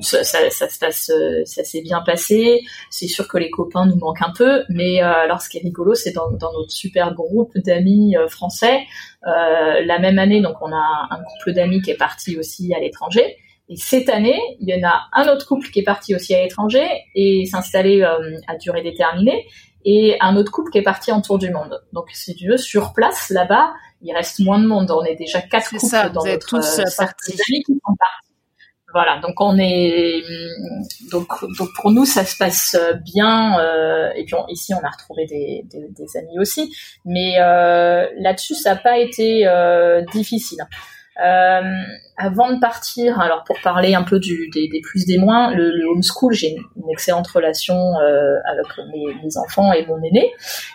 ça, ça, ça, se passe, ça s'est bien passé. C'est sûr que les copains nous manquent un peu, mais euh, alors ce qui est rigolo, c'est dans, dans, notre super groupe d'amis euh, français. Euh, la même année, donc on a un couple d'amis qui est parti aussi à l'étranger. Et cette année, il y en a un autre couple qui est parti aussi à l'étranger et s'installer à durée déterminée, et un autre couple qui est parti en tour du monde. Donc si tu veux, sur place, là-bas, il reste moins de monde. On est déjà quatre couples
ça,
dans
notre tous partis.
amis qui sont partis. Voilà, donc on est donc donc pour nous ça se passe bien euh, et puis ici on a retrouvé des amis aussi, mais euh, là-dessus ça n'a pas été euh, difficile. Euh, avant de partir, alors pour parler un peu du, des, des plus des moins, le, le homeschool, j'ai une, excellente relation euh, avec mes, mes, enfants et mon aîné,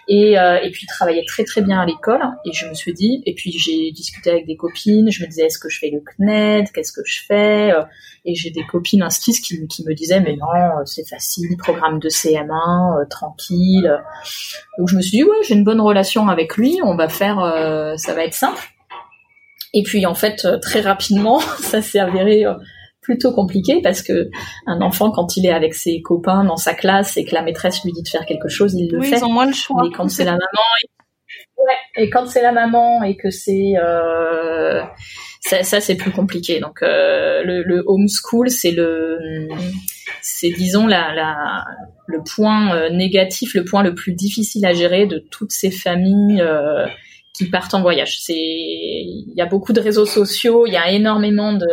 et, euh, et puis travaillait très très bien à l'école. Et je me suis dit, et puis j'ai discuté avec des copines, je me disais est-ce que je fais le CNED, qu'est-ce que je fais? Et j'ai des copines inscrites qui, qui me disaient mais non, c'est facile, programme de CM1, euh, tranquille. Donc je me suis dit ouais, j'ai une bonne relation avec lui, on va faire, euh, ça va être simple. Et puis en fait, euh, très rapidement, ça s'est avéré euh, plutôt compliqué parce que un enfant quand il est avec ses copains dans sa classe et que la maîtresse lui dit de faire quelque chose, il le
oui,
fait.
Ils ont moins le choix.
Mais quand c'est la maman, ouais, et quand c'est la maman et que c'est euh, ça, ça c'est plus compliqué. Donc euh, le, le homeschool, c'est le c'est disons la, la le point euh, négatif, le point le plus difficile à gérer de toutes ces familles euh, qui partent en voyage. C'est, il y a beaucoup de réseaux sociaux, il y a énormément de,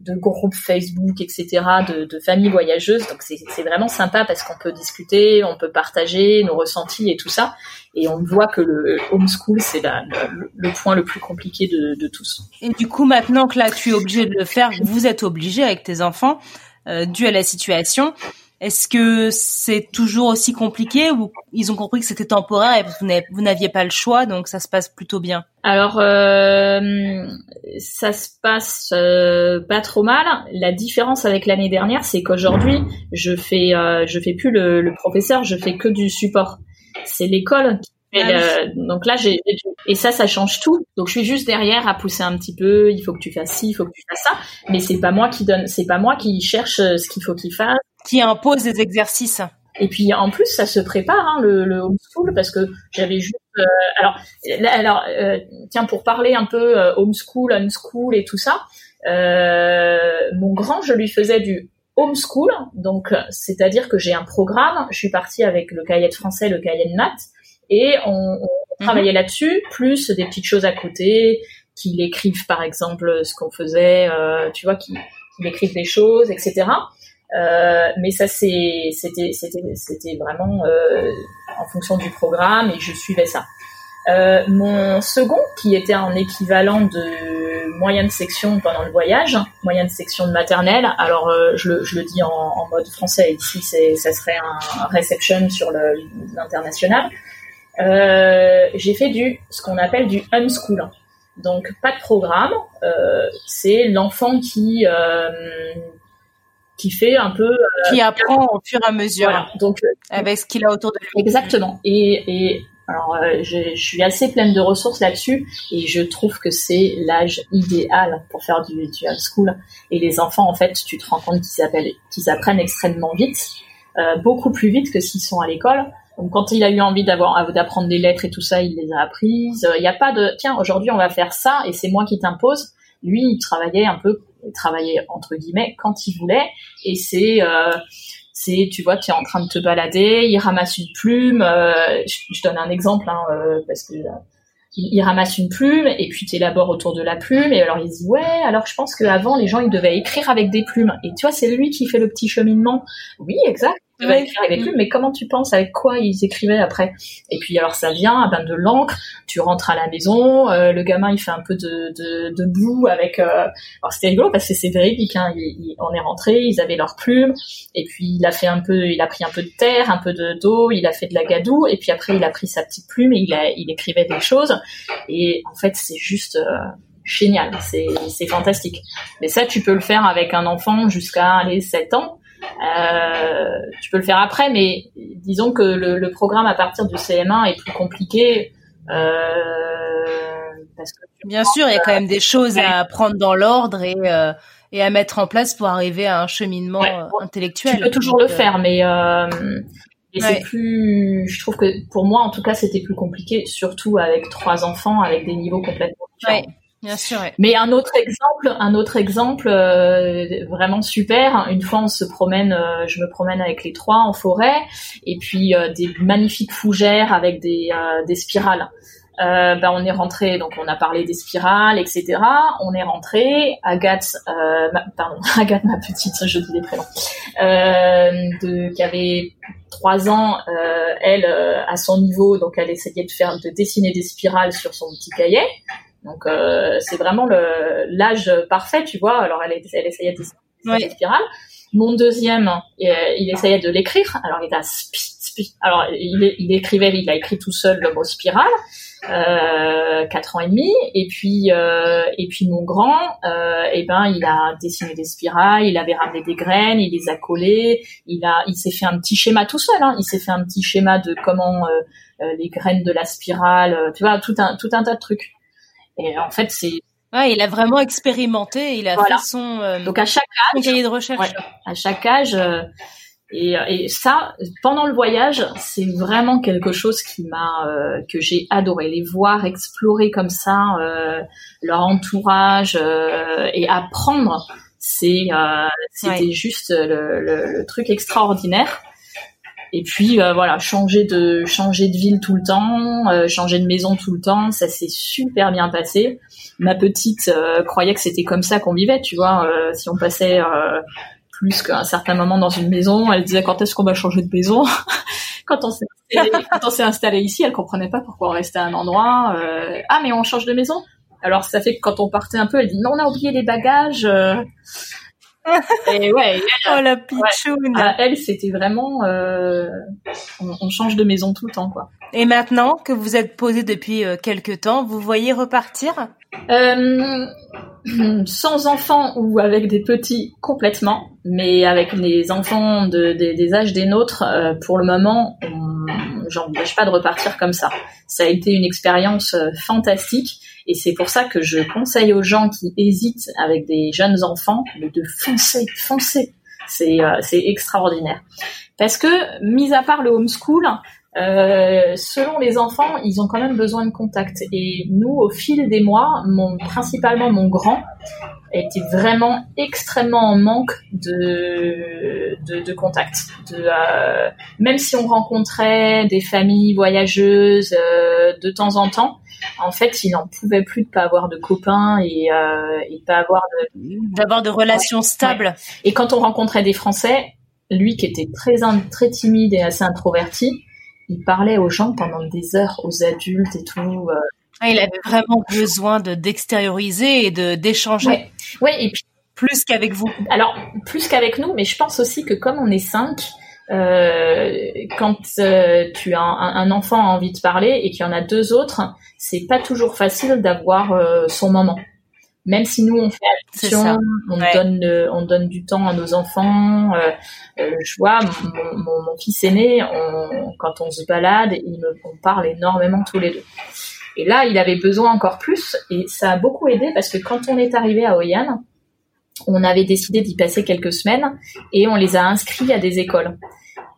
de groupes Facebook, etc., de, de familles voyageuses. Donc c'est, vraiment sympa parce qu'on peut discuter, on peut partager nos ressentis et tout ça. Et on voit que le homeschool, c'est le, le, point le plus compliqué de, de tous.
Et du coup, maintenant que là, tu es obligé de le faire, vous êtes obligé avec tes enfants, euh, dû à la situation. Est-ce que c'est toujours aussi compliqué ou ils ont compris que c'était temporaire et vous n'aviez pas le choix, donc ça se passe plutôt bien?
Alors, euh, ça se passe euh, pas trop mal. La différence avec l'année dernière, c'est qu'aujourd'hui, je fais, euh, je fais plus le, le, professeur, je fais que du support. C'est l'école qui fait le, donc là, j'ai et ça, ça change tout. Donc je suis juste derrière à pousser un petit peu. Il faut que tu fasses ci, il faut que tu fasses ça. Mais c'est pas moi qui donne, c'est pas moi qui cherche ce qu'il faut qu'il fasse
qui impose des exercices.
Et puis en plus, ça se prépare hein, le, le homeschool parce que j'avais juste euh, alors alors euh, tiens pour parler un peu euh, homeschool, unschool et tout ça. mon grand, je lui faisais du homeschool, donc c'est-à-dire que j'ai un programme. Je suis partie avec le cahier de français, le cahier de maths, et on, on travaillait là-dessus, plus des petites choses à côté, qu'il écrive par exemple ce qu'on faisait, tu vois, qu'il qu écrive des choses, etc. Euh, mais ça, c'était, vraiment euh, en fonction du programme et je suivais ça. Euh, mon second, qui était en équivalent de moyenne section pendant le voyage, moyenne section de maternelle. Alors, je, le, dis en, mode français. Ici, ça serait un, un reception sur l'international. J'ai fait du ce qu'on appelle du unschool. Donc, pas de programme. c'est l'enfant qui qui fait un peu
qui apprend au fur et à mesure
voilà. donc
avec ce qu'il a autour de lui
exactement et, et alors, je, je, suis assez pleine de ressources là-dessus et je trouve que c'est l'âge idéal pour faire du, du homeschool. Et les enfants, en fait, tu te rends compte qu'ils qu'ils apprennent extrêmement vite, euh, beaucoup plus vite que s'ils sont à l'école. Donc, quand il a eu envie d'avoir d'apprendre des lettres et tout ça, il les a apprises. Il n'y a pas de tiens, aujourd'hui on va faire ça et c'est moi qui t'impose. Lui, il travaillait un peu, il travaillait entre guillemets quand il voulait. Et c'est euh, c'est tu vois tu es en train de te balader il ramasse une plume euh, je, donne un exemple hein, euh, parce que euh, il, ramasse une plume et puis tu élabores autour de la plume et alors il dit ouais alors je pense qu'avant les gens ils devaient écrire avec des plumes. Et tu vois c'est lui qui fait le petit cheminement. Oui exact mais comment tu penses avec quoi ils écrivaient après? Et puis alors ça vient bain de l'encre, tu rentres à la maison, euh, le gamin il fait un peu de, de, de boue avec. Euh... Alors c'était rigolo parce que c'est véridique. Hein, on est rentré, ils avaient leurs plumes, et puis il a fait un peu, il a pris un peu de terre, un peu de d'eau, il a fait de la gadoue, et puis après il a pris sa petite plume et il a, il écrivait des choses. Et en fait c'est juste. Euh, génial, c'est, c'est fantastique. Mais ça, tu peux le faire avec un enfant jusqu'à les 7 ans. Euh, tu peux le faire après, mais disons que le, le, programme à partir du CM1 est plus compliqué. Euh,
parce que Bien sûr, il y a quand même des choses à prendre dans l'ordre et, euh, et à mettre en place pour arriver à un cheminement intellectuel.
Tu peux toujours le faire, mais et c'est plus, je trouve que pour moi, en tout cas, c'était plus compliqué, surtout avec trois enfants, avec des niveaux complètement différents. Mais un autre exemple, un autre exemple euh, vraiment super. Une fois, on se promène, euh, je me promène avec les trois en forêt, et puis euh, des magnifiques fougères avec des, spirales. Ben on est rentré, donc on a parlé des spirales, etc. On est rentré. Agathe, pardon, Agathe, ma petite, je dis les prénoms, qui avait trois ans, elle à son niveau, donc elle essayait de faire, de dessiner des spirales sur son petit cahier. Donc euh, c'est vraiment l'âge parfait, tu vois. Alors elle, elle essayait de dessiner spirale. Mon deuxième, euh, il essayait de l'écrire. Alors il a alors il, il, écrivait, il a écrit tout seul le mot spirale. Euh, quatre ans et demi et puis euh, et puis mon grand euh, eh ben il a dessiné des spirales il avait ramené des graines il les a collées il a il s'est fait un petit schéma tout seul hein, il s'est fait un petit schéma de comment euh, les graines de la spirale tu vois tout un tout un tas de trucs et en fait, c'est
Ouais, il a vraiment expérimenté, il a fait son euh,
donc à chaque âge,
cahier de recherche.
à chaque âge, euh, et, et, ça, pendant le voyage, c'est vraiment quelque chose qui m'a euh, que j'ai adoré les voir explorer comme ça leur entourage et apprendre. C'est c'était juste le, le, le, truc extraordinaire. Et puis euh, voilà, changer de changer de ville tout le temps, euh, changer de maison tout le temps, ça s'est super bien passé. Ma petite euh, croyait que c'était comme ça qu'on vivait, tu vois. si on passait plus qu'un certain moment dans une maison, elle disait quand est-ce qu'on va changer de maison. quand on s'est quand on s'est installé ici, elle comprenait pas pourquoi on restait à un endroit. ah mais on change de maison? Alors ça fait que quand on partait un peu, elle dit non on a oublié les bagages.
Et ouais, elle, oh la pitchoune.
Ah, elle, c'était vraiment, euh, on, change de maison tout le temps, quoi.
Et maintenant que vous êtes posé depuis euh, quelques temps, vous voyez repartir?
Euh, Sans enfants ou avec des petits complètement, mais avec les enfants de, des âges des nôtres, euh, pour le moment, j'envisage pas de repartir comme ça. Ça a été une expérience euh, fantastique et c'est pour ça que je conseille aux gens qui hésitent avec des jeunes enfants de foncer, foncer. C'est euh, c'est extraordinaire. Parce que, mis à part le homeschool, euh, selon les enfants, ils ont quand même besoin de contact. Et nous, au fil des mois, mon, principalement mon grand, était vraiment extrêmement en manque de, de, de contact. De, euh, même si on rencontrait des familles voyageuses euh, de temps en temps, en fait, il n'en pouvait plus de pas avoir de copains et, euh, et pas avoir
de d'avoir de relations stables.
Et quand on rencontrait des Français, lui qui était très très timide et assez introverti, il parlait aux gens pendant des heures, aux adultes et tout.
Ah, il avait vraiment besoin de d'extérioriser et de d'échanger.
Oui, et puis
plus qu'avec vous.
Alors plus qu'avec nous, mais je pense aussi que comme on est cinq, euh, quand euh, tu as un, enfant a envie de parler et qu'il y en a deux autres, c'est pas toujours facile d'avoir euh, son moment. même si nous on fait attention, on donne on donne du temps à nos enfants. Je vois mon, mon, mon, fils aîné, on, quand on se balade, il me, on parle énormément tous les deux. Et là, il avait besoin encore plus, et ça a beaucoup aidé parce que quand on est arrivé à Oyan, on avait décidé d'y passer quelques semaines et on les a inscrits à des écoles.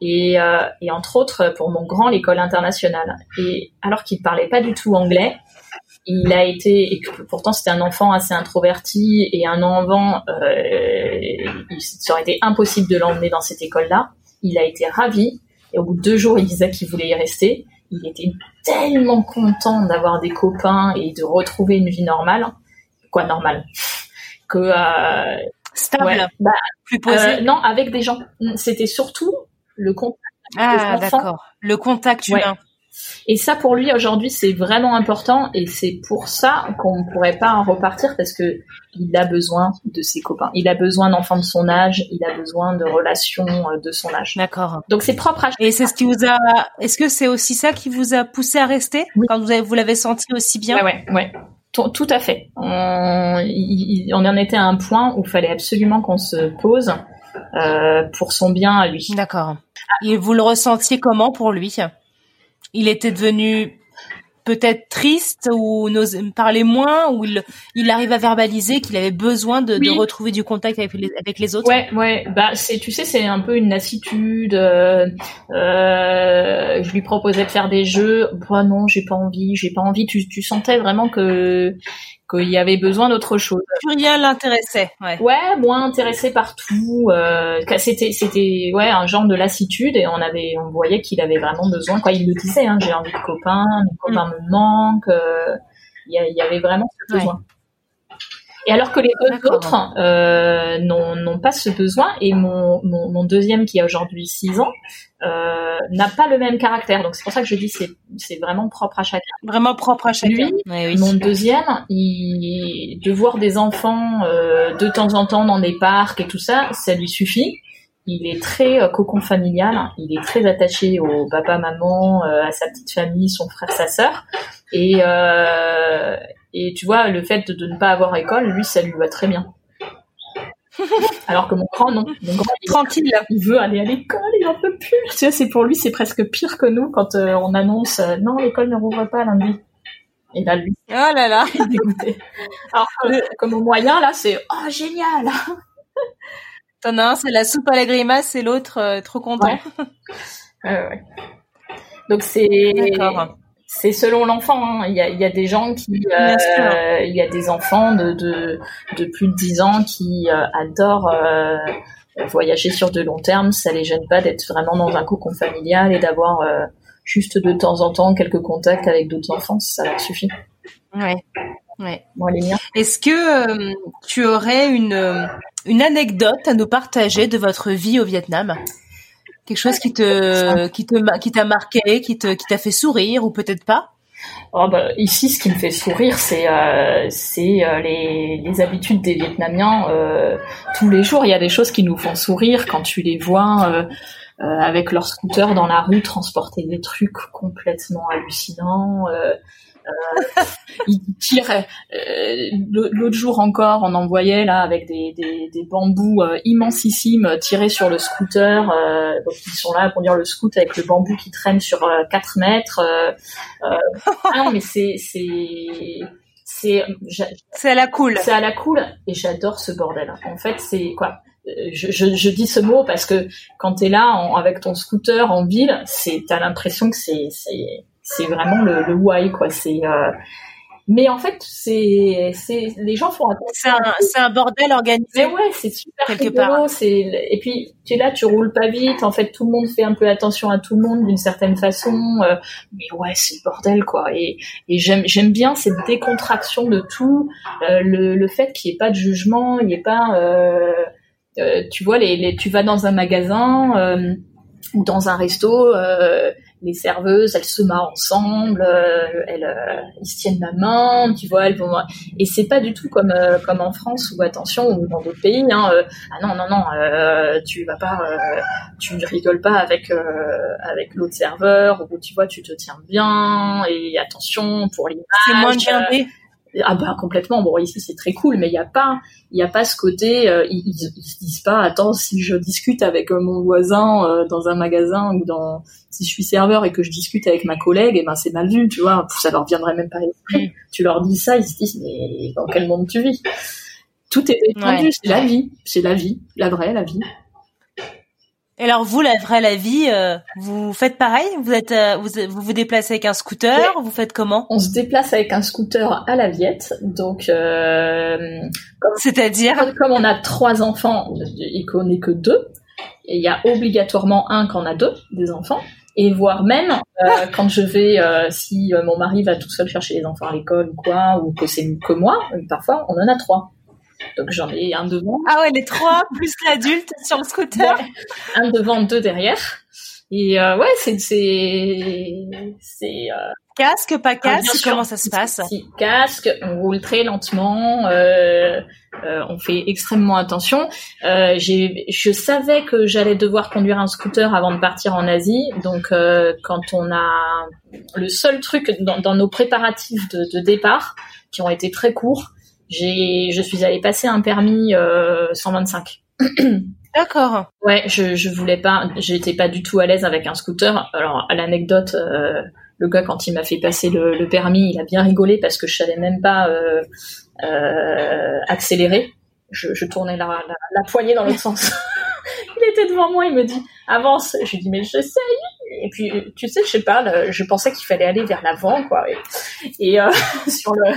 Et, euh, entre autres pour mon grand l'école internationale. Et alors qu'il parlait pas du tout anglais, il a été, et pourtant c'était un enfant assez introverti et un an avant, euh, il, ça aurait été impossible de l'emmener dans cette école-là. Il a été ravi et au bout de deux jours, il disait qu'il voulait y rester. Il était tellement content d'avoir des copains et de retrouver une vie normale, quoi normale, que euh,
stable, bah, plus posé.
Euh, non, avec des gens. C'était surtout le contact.
Ah d'accord, le contact humain.
Et ça, pour lui, aujourd'hui, c'est vraiment important et c'est pour ça qu'on ne pourrait pas en repartir parce que il a besoin de ses copains. Il a besoin d'enfants de son âge. Il a besoin de relations euh, de son âge.
D'accord.
Donc c'est propre à
Et c'est ce qui vous a, est-ce que c'est aussi ça qui vous a poussé à rester quand vous, avez, vous l'avez senti aussi bien?
Ouais, ouais, ouais. Tout, à fait. On, on en était à un point où il fallait absolument qu'on se pose euh, pour son bien à lui.
D'accord. Et vous le ressentiez comment pour lui il était devenu peut-être triste ou parler moins ou il, il arrive à verbaliser qu'il avait besoin de, de, retrouver du contact avec les, avec les autres.
Ouais ouais. Bah c'est tu sais c'est un peu une lassitude euh, euh, je lui proposais de faire des jeux. Bah non j'ai pas envie. J'ai pas envie. Tu, tu sentais vraiment que qu'il y avait besoin d'autre chose.
Plus rien l'intéressait. Ouais.
ouais, moins intéressé par tout. Euh, c'était, c'était, ouais, un genre de lassitude et on avait, on voyait qu'il avait vraiment besoin. Quoi, il le disait, hein, j'ai envie de copains, mes copains mm. me manquent. Euh, il y, y, avait vraiment ce besoin. Et alors que les deux autres euh, n'ont pas ce besoin, et mon, mon, mon deuxième qui a aujourd'hui 6 ans euh, n'a pas le même caractère. Donc c'est pour ça que je dis c'est c'est vraiment propre à chacun.
Vraiment propre à chacun.
Lui, oui. mon deuxième, il, de voir des enfants euh, de temps en temps dans des parcs et tout ça, ça lui suffit. Il est très euh, cocon familial, il est très attaché au papa, maman, euh, à sa petite famille, son frère, sa sœur. Et, euh, et tu vois, le fait de, ne pas avoir école, lui, ça lui va très bien. Alors que mon grand, non. Mon grand,
il, Tranquille.
Il veut aller à l'école, il en peut plus. Tu vois, c'est pour lui, c'est presque pire que nous quand euh, on annonce euh, non, l'école ne rouvre pas lundi. Et là, lui,
oh là là,
il est dégoûté. Alors comme au moyen, là, c'est oh génial.
T'en as un, c'est la soupe à la grimace, et l'autre euh, trop content.
Ouais. ouais. Donc c'est. D'accord c'est selon l'enfant. Hein. Il, y a, il y a des gens qui, euh, il y a des enfants de, de, de plus de 10 ans qui euh, adorent euh, voyager sur de long terme. Ça les gêne pas d'être vraiment dans un cocon familial et d'avoir euh, juste de temps en temps quelques contacts avec d'autres enfants. Ça leur suffit.
Ouais. Ouais. Bon, Est-ce que tu aurais une, une anecdote à nous partager de votre vie au Vietnam? Quelque chose qui te qui te qui t'a marqué, qui te qui t'a fait sourire ou peut-être pas?
Oh bah, ici, ce qui me fait sourire, c'est euh, c'est euh, les, les habitudes des Vietnamiens. Euh, tous les jours, il y a des choses qui nous font sourire quand tu les vois avec leur scooter dans la rue transporter des trucs complètement hallucinants. Euh, il. Euh, l'autre jour encore, on en voyait là avec des, des, des bambous euh, immensissimes tirés sur le scooter. donc ils sont là pour dire le scoot avec le bambou qui traîne sur 4 mètres. ah non, mais c'est c'est c'est
à la cool.
C'est à la cool et j'adore ce bordel. En fait, c'est quoi? Je, je, je, dis ce mot parce que quand tu es là en, avec ton scooter en ville, c'est t'as l'impression que c'est c'est c'est vraiment le, le why quoi. C'est euh... mais en fait c'est c'est les gens font
C'est un c'est un bordel organisé.
Mais ouais, c'est super quelque part. C'est et puis tu es là, tu roules pas vite. En fait, tout le monde fait un peu attention à tout le monde d'une certaine façon. Euh, mais ouais, c'est le bordel quoi. Et et j'aime j'aime bien cette décontraction de tout, euh, le le fait qu'il n'y ait pas de jugement, il n'y ait pas euh, tu vois les, les tu vas dans un magasin ou dans un resto les serveuses, elles se marrent ensemble, euh, elles, euh, ils se tiennent la main, tu vois, elles vont. Et c'est pas du tout comme euh, comme en France ou attention ou dans d'autres pays. Hein, ah non non non, tu vas pas, tu rigoles pas avec avec l'autre serveur ou tu vois, tu te tiens bien et attention pour l'image. Ah bah complètement. Bon ici c'est très cool, mais il y a pas, il y a pas ce côté. Euh, ils, ils, se disent pas, attends, si je discute avec euh, mon voisin euh, dans un magasin ou dans, si je suis serveur et que je discute avec ma collègue, et eh ben c'est mal vu, tu vois. Ça leur viendrait même pas l'esprit. Tu leur dis ça, ils se disent mais dans quel monde tu vis? Tout est détendu, c'est la vie, c'est la vie, la vraie, la vie.
Et alors vous, la vraie, la vie, euh, vous faites pareil? Vous êtes, euh, vous, vous, déplacez avec un scooter? Vous faites comment?
On se déplace avec un scooter à la Viette, donc. Euh,
C'est-à-dire?
Comme on a trois enfants et qu'on n'est que deux, il y a obligatoirement un quand on a deux des enfants. Et voire même quand je vais, si mon mari va tout seul chercher les enfants à l'école ou quoi, ou que c'est que moi, parfois on en a trois. Donc j'en ai un devant.
Ah ouais, les trois plus l'adulte sur le scooter.
un devant, deux derrière. Et euh, ouais, c'est c'est c'est euh,
casque, pas ah, casque. comment ça se passe?
Casque, on roule très lentement. Euh, on fait extrêmement attention. J'ai, je savais que j'allais devoir conduire un scooter avant de partir en Asie. Donc, quand on a le seul truc dans, dans nos préparatifs de, de, départ, qui ont été très courts, j'ai, je suis allée passer un permis euh, 125.
D'accord.
Ouais, je, je voulais pas, j'étais pas du tout à l'aise avec un scooter. Alors, à l'anecdote, euh, le gars quand il m'a fait passer le, le, permis, il a bien rigolé parce que je savais même pas euh, euh, accélérer. Je, je tournais la, la, la poignée dans l'autre sens. il était devant moi, il me dit avance. Je lui dis mais j'essaye. Et puis tu sais, je sais pas, je pensais qu'il fallait aller vers l'avant quoi. Et, et euh, sur le.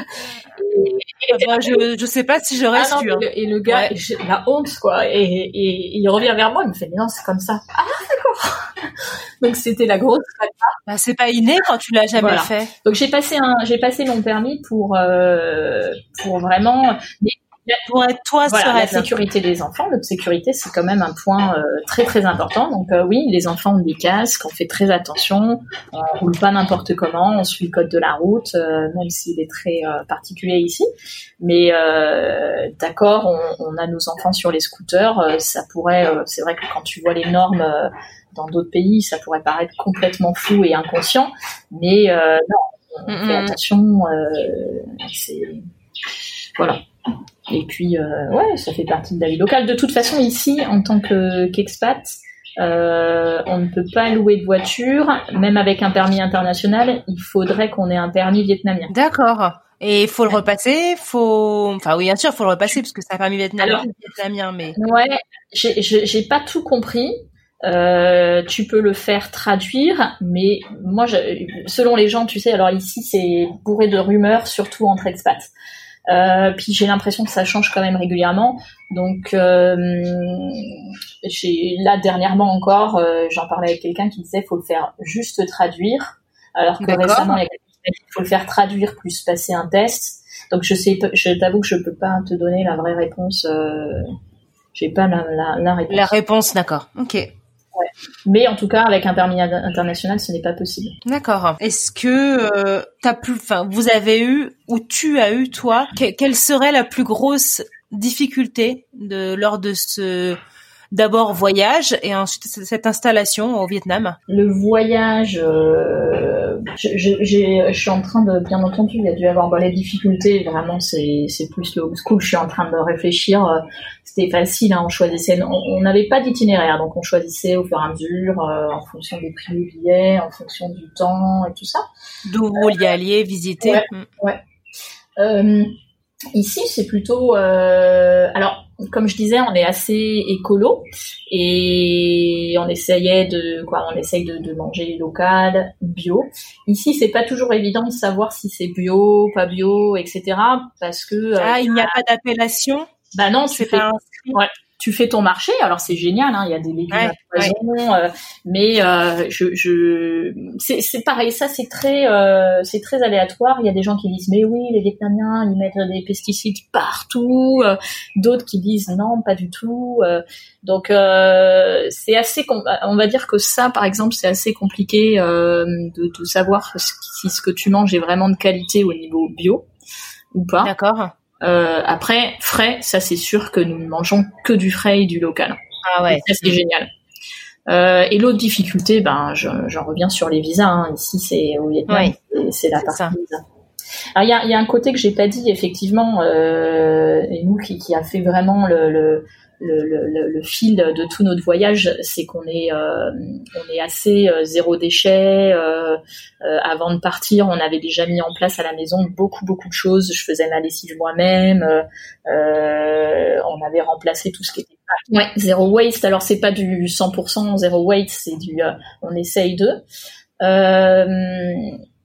Et, bah, je je sais pas si j'aurais ah su.
Hein. Et, le, gars, la honte quoi. Et, et, il revient vers moi, il me fait mais non c'est comme ça. Ah d'accord. Donc c'était la grosse.
Bah, c'est pas inné quand tu l'as jamais fait.
Donc j'ai passé un, j'ai passé mon permis pour euh, pour vraiment. Mais
pour être toi
voilà, la sécurité des enfants, notre sécurité c'est quand même un point euh, très très important. Donc euh, oui, les enfants ont des casques, on fait très attention, on roule pas n'importe comment, on suit le code de la route, euh, même s'il est très particulier ici. Mais d'accord, on, on, a nos enfants sur les scooters, ça pourrait, c'est vrai que quand tu vois les normes dans d'autres pays, ça pourrait paraître complètement fou et inconscient, mais non, on fait attention, c'est voilà. Et puis, euh, ouais, ça fait partie de la vie locale. De toute façon, ici, en tant qu'expat, euh, on ne peut pas louer de voiture, même avec un permis international. Il faudrait qu'on ait un permis vietnamien.
D'accord. Et il faut le repasser, faut, enfin oui, bien sûr, il faut le repasser parce que c'est un permis vietnamien, vietnamien, mais.
Ouais, j'ai pas tout compris. Euh, tu peux le faire traduire, mais moi, je, selon les gens, tu sais, alors ici c'est bourré de rumeurs, surtout entre expats. Euh, puis j'ai l'impression que ça change quand même régulièrement. Donc euh, j'ai là dernièrement encore, euh, j'en parlais avec quelqu'un qui disait faut le faire juste traduire, alors que récemment il faut le faire traduire plus passer un test. Donc je sais, je t'avoue que je peux pas te donner la vraie réponse. Euh, j'ai pas la, la, la réponse.
La réponse, d'accord. Ok.
Mais en tout cas, avec un permis international, ce n'est pas possible.
D'accord. Est-ce que euh, plus, enfin, vous avez eu ou tu as eu toi, quelle serait la plus grosse difficulté de lors de ce d'abord voyage et ensuite cette installation au Vietnam?
Le voyage, euh, je, je, je, suis en train de, bien entendu, il y a dû avoir les difficultés, vraiment c'est plus le school, je suis en train de réfléchir, euh, c'était facile, hein, on choisissait, on n'avait pas d'itinéraire, donc on choisissait au fur et à mesure, euh, en fonction des prix du billet, en fonction du temps et tout ça.
D'où vous vouliez aller visiter
Ouais. Mm. ouais. Euh, Ici, c'est plutôt. Euh, alors, comme je disais, on est assez écolo et on essayait de quoi On essaye de, de, manger local, bio. Ici, c'est pas toujours évident de savoir si c'est bio, pas bio, etc. Parce que
euh, ah, il n'y a pas d'appellation?
Bah non, c'est pas. Ouais tu fais ton marché. Alors c'est génial, hein, il y a des légumes à poison, euh, mais euh, je, je c'est pareil, ça c'est très euh, c'est très aléatoire. Il y a des gens qui disent mais oui, les Vietnamiens ils mettent des pesticides partout, d'autres qui disent non, pas du tout. donc c'est assez, on va dire que ça par exemple c'est assez compliqué de, de savoir si ce que tu manges est vraiment de qualité au niveau bio ou pas.
D'accord.
Euh, après, frais, ça c'est sûr que nous ne mangeons que du frais et du local.
Ah ouais.
ça c'est génial. Euh, et l'autre difficulté, ben, j'en reviens sur les visas. Hein. Ici, c'est au Vietnam, c'est la partie visa. Alors il y a, y a, un côté que j'ai pas dit effectivement, euh, et nous qui, qui a fait vraiment le, le le, le, le, fil de tout notre voyage, c'est qu'on est, euh, on est assez euh, zéro déchet. Euh, euh, avant de partir, on avait déjà mis en place à la maison beaucoup beaucoup de choses. Je faisais ma lessive moi-même. on avait remplacé tout ce qui était ouais zéro waste. Alors c'est pas du 100% zéro waste, c'est du, on essaye de.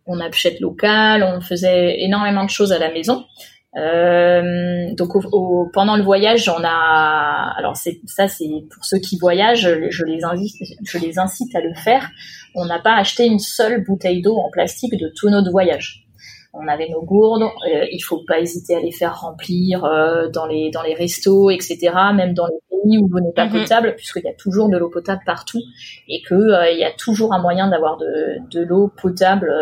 on achète local, on faisait énormément de choses à la maison. Euh, donc au, pendant le voyage, on a alors c'est ça c'est pour ceux qui voyagent, je les invite je les incite à le faire. On n'a pas acheté une seule bouteille d'eau en plastique de tout notre voyage. On avait nos gourdes, euh, il faut pas hésiter à les faire remplir euh, dans les dans les restos, etc. Même dans les pays où l'eau n'est pas mhm. potable, puisqu'il y a toujours de l'eau potable partout et que euh, il y a toujours un moyen d'avoir de, de l'eau potable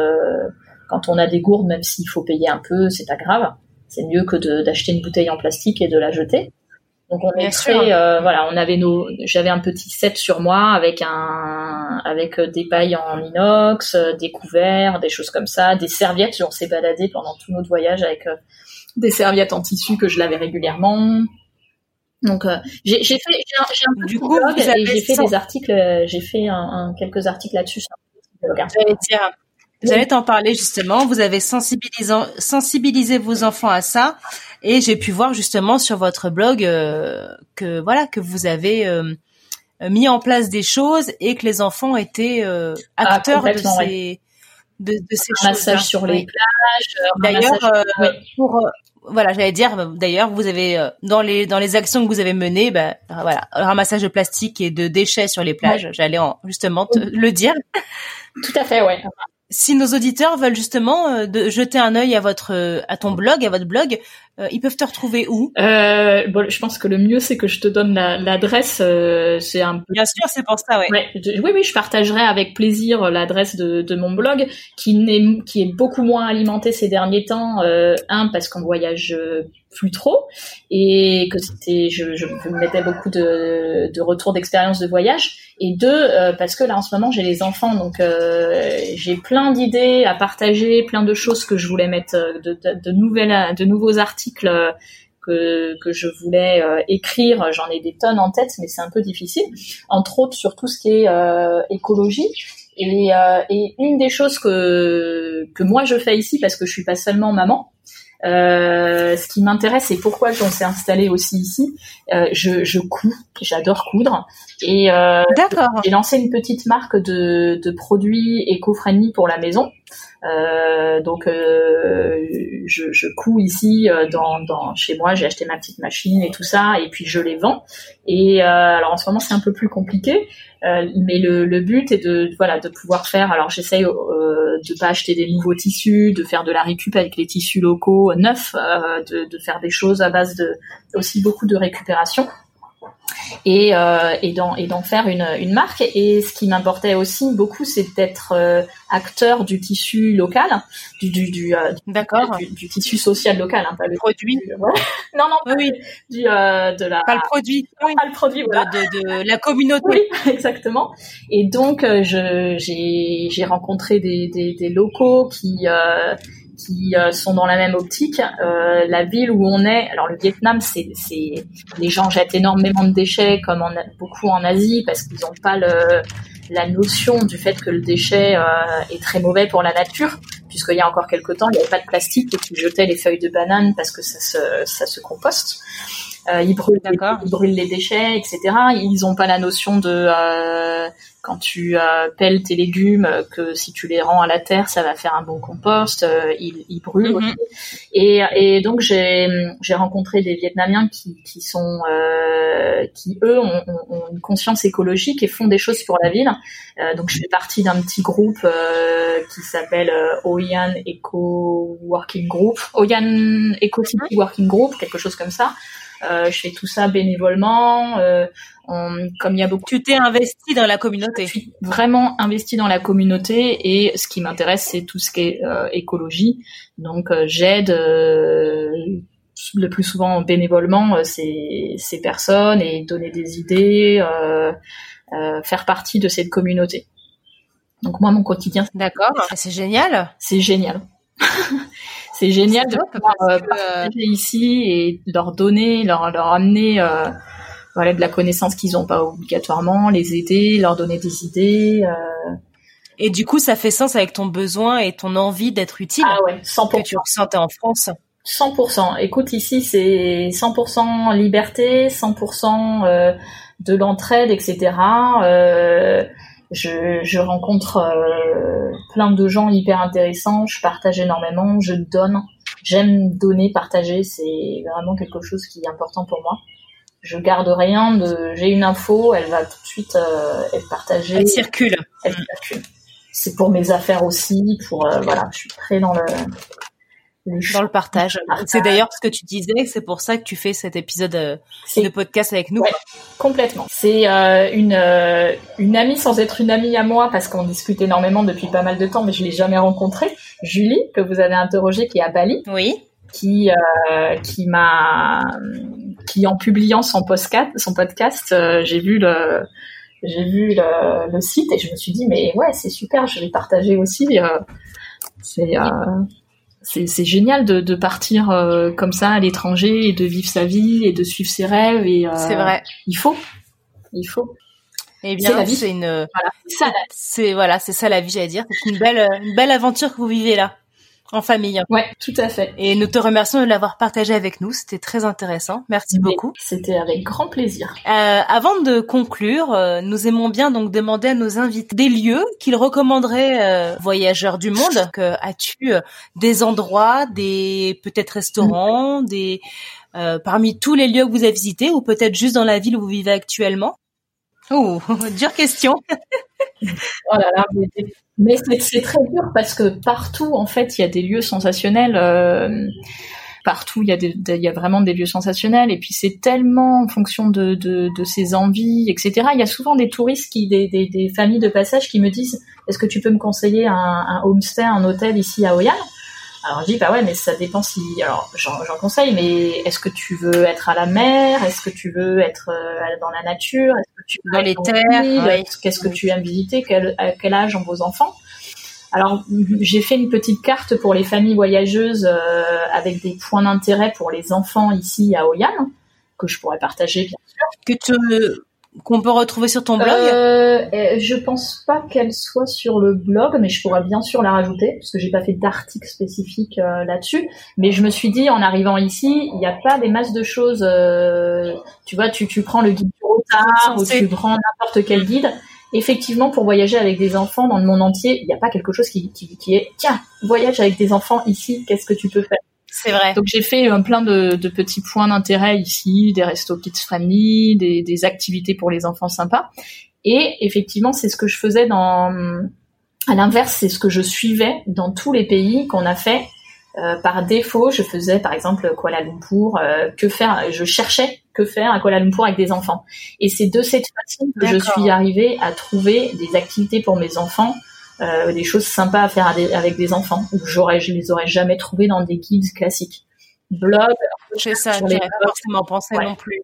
quand on a des gourdes, même s'il faut payer un peu, c'est pas grave c'est mieux que d'acheter une bouteille en plastique et de la jeter. Donc on est très, euh, voilà, on avait nos, j'avais un petit set sur moi avec un, avec euh, des pailles en inox, euh, des couverts, des choses comme ça, des serviettes. On s'est baladé pendant tout notre voyage avec des serviettes en tissu que je lavais régulièrement. Donc j'ai fait, j'ai un, du coup, j'ai fait des articles, j'ai fait un, quelques articles là-dessus.
J'allais t'en parler justement. Vous avez sensibilisé, vos enfants à ça, et j'ai pu voir justement sur votre blog euh, que voilà que vous avez euh, mis en place des choses et que les enfants étaient euh, ah, acteurs de ces de, de, ces
un massage sur les plages.
D'ailleurs, pour voilà, j'allais dire d'ailleurs, vous avez dans les dans les actions que vous avez menées, ben voilà, ramassage de plastique et de déchets sur les plages. J'allais justement te le dire.
Tout à fait, ouais
si nos auditeurs veulent justement euh, de jeter un œil à votre euh, à ton blog, à votre blog, euh, ils peuvent te retrouver où?
Euh, bon, Je pense que le mieux c'est que je te donne l'adresse. c'est un peu...
Bien sûr, c'est pour ça, ouais.
oui, oui, je partagerai avec plaisir l'adresse de, de, mon blog, qui, n'est, qui est beaucoup moins alimenté ces derniers temps. un parce qu'on voyage plus trop et que c'était je, je, me mettais beaucoup de, de retours d'expérience de voyage et deux euh, parce que là en ce moment j'ai les enfants donc euh, j'ai plein d'idées à partager plein de choses que je voulais mettre euh, de, de, de nouvelles de nouveaux articles que, que je voulais écrire j'en ai des tonnes en tête mais c'est un peu difficile entre autres sur tout ce qui est écologie et, et une des choses que que moi je fais ici parce que je suis pas seulement maman euh, ce qui m'intéresse et pourquoi on s'est installé aussi ici. Euh, je, je couds, j'adore coudre et euh, j'ai lancé une petite marque de, de produits éco-friendly pour la maison. Euh, donc euh, je, je couds ici euh, dans, dans chez moi, j'ai acheté ma petite machine et tout ça, et puis je les vends. Et alors en ce moment c'est un peu plus compliqué, mais le, le, but est de voilà de pouvoir faire. Alors j'essaye de pas acheter des nouveaux tissus, de faire de la récup avec les tissus locaux neufs, de, de faire des choses à base de aussi beaucoup de récupération et, euh, et d'en et faire une, une marque. Et ce qui m'importait aussi beaucoup, c'est d'être euh, acteur du tissu local, du du du, euh,
D'accord.
Du, tissu social local, hein,
pas le produit.
non non, oui. du de la
pas le produit,
oui. pas le produit, voilà.
de, de, la communauté.
Oui, exactement. Et donc j'ai j'ai rencontré des, des des locaux qui qui euh, sont dans la même optique. Euh, la ville où on est, alors le Vietnam, c'est, les gens jettent énormément de déchets comme beaucoup en Asie parce qu'ils n'ont pas la notion du fait que le déchet euh, est très mauvais pour la nature, puisqu'il y a encore quelques temps, il n'y avait pas de plastique et qu'ils jetaient les feuilles de banane parce que ça se composte. Euh, ils, brûlent, ils brûlent les déchets, etc. Ils n'ont pas la notion de euh, quand tu euh, pelles tes légumes que si tu les rends à la terre, ça va faire un bon compost. Euh, ils, ils, brûlent. Mhm. Et, et, donc j'ai rencontré des Vietnamiens qui, qui sont euh, qui eux ont, ont, une conscience écologique et font des choses pour la ville. donc je fais partie d'un petit groupe qui s'appelle Oyan Eco Working Group, Oyan Eco City Working Group, quelque chose comme ça. Euh, je fais tout ça bénévolement. Euh, comme il y a beaucoup.
Tu t'es investi dans la communauté.
Je suis vraiment investi dans la communauté et ce qui m'intéresse c'est tout ce qui est euh, écologie. Donc j'aide le plus souvent bénévolement ces, ces personnes et donner des idées, faire partie de cette communauté. Donc moi mon quotidien.
D'accord. C'est génial.
C'est génial. c'est génial de pouvoir euh,
que,
partager ici et leur donner, leur, leur amener euh, voilà, de la connaissance qu'ils n'ont pas obligatoirement, les aider, leur donner des idées. euh.
Et du coup, ça fait sens avec ton besoin et ton envie d'être utile
Ah ouais, 100%.
que tu ressentais en France.
100%. Écoute, ici, c'est 100% liberté, 100% euh, de l'entraide, etc. Euh, je, je rencontre euh, plein de gens hyper intéressants, je partage énormément, je donne. J'aime donner, partager, c'est vraiment quelque chose qui est important pour moi. Je garde rien de... J'ai une info, elle va tout de suite euh, être partagée,
Elle circule.
elle circule. C'est pour mes affaires aussi, pour... euh, voilà, je suis très dans le... le
Dans le partage.
Partage.
C'est d'ailleurs ce que tu disais, c'est pour ça que tu fais cet épisode euh, de podcast avec nous.
Ouais. Complètement. C'est euh, une euh, une amie sans être une amie à moi parce qu'on discute énormément depuis pas mal de temps, mais je l'ai jamais rencontrée. Julie, que vous avez interrogée, qui est à Bali,
Oui.
qui qui m'a qui en publiant son podcast, son podcast, j'ai vu le j'ai vu le, le site et je me suis dit mais ouais c'est super, je vais partager aussi. c'est c'est génial de, de partir euh, comme ça à l'étranger et de vivre sa vie et de suivre ses rêves et euh,
C'est vrai.
il faut. Il faut.
Eh
c'est la
bien,
vie.
c'est une,
Voilà.
C'est voilà, c'est ça la vie, j'allais dire. C'est une belle, une belle aventure que vous vivez là, en famille.
Ouais, tout à fait.
Et nous te remercions de l'avoir partagé avec nous. C'était très intéressant. Merci beaucoup.
C'était avec grand plaisir.
Euh, avant de conclure, euh, nous aimons bien donc demander à nos invités des lieux qu'ils recommanderaient euh, voyageurs du monde. Que as-tu euh, des endroits, des peut-être restaurants, des euh, parmi tous les lieux que vous avez visités ou peut-être juste dans la ville où vous vivez actuellement? Oh, dure question.
Oh mais, c'est, très dur parce que partout, en fait, il y a des lieux sensationnels. euh, partout, il y, a y a vraiment des lieux sensationnels. Et puis, c'est tellement en fonction de, ses envies, etc. Il y a souvent des touristes, qui, des, des, familles de passage qui me disent Est-ce que tu peux me conseiller un, un homestay, un hôtel ici à Oyan alors je dis bah ouais mais ça dépend si alors j'en, conseille mais est-ce que tu veux être à la mer? Est-ce que tu veux être euh, dans la nature? Est-ce que tu veux
Dans les terres, ouais.
qu'est-ce que tu aimes visiter? Quel, à quel âge ont vos enfants? Alors j'ai fait une petite carte pour les familles voyageuses euh, avec des points d'intérêt pour les enfants ici à Oyan que je pourrais partager bien
Que tu qu'on peut retrouver sur ton blog.
euh, je pense pas qu'elle soit sur le blog, mais je pourrais bien sûr la rajouter parce que j'ai pas fait d'article spécifique euh, là-dessus. Mais je me suis dit en arrivant ici, il n'y a pas des masses de choses. euh, tu vois, tu, tu prends le guide du retard ou tu prends n'importe quel guide. Effectivement, pour voyager avec des enfants dans le monde entier, il n'y a pas quelque chose qui, qui, qui est tiens, voyage avec des enfants ici, qu'est-ce que tu peux faire?
C'est vrai.
donc j'ai fait euh, plein de, de petits points d'intérêt ici, des restos kids friendly, des, des activités pour les enfants sympas. Et effectivement, c'est ce que je faisais dans. À l'inverse, c'est ce que je suivais dans tous les pays qu'on a fait. Euh, par défaut, je faisais par exemple Kuala Lumpur. euh, que faire Je cherchais que faire à Kuala Lumpur avec des enfants. Et c'est de cette façon que je suis arrivée à trouver des activités pour mes enfants euh, des choses sympas à faire avec des enfants. J'aurais, je les aurais jamais trouvées dans des guides classiques. Blog.
C'est ça. avais pas forcément pensé
Ouais.
non plus.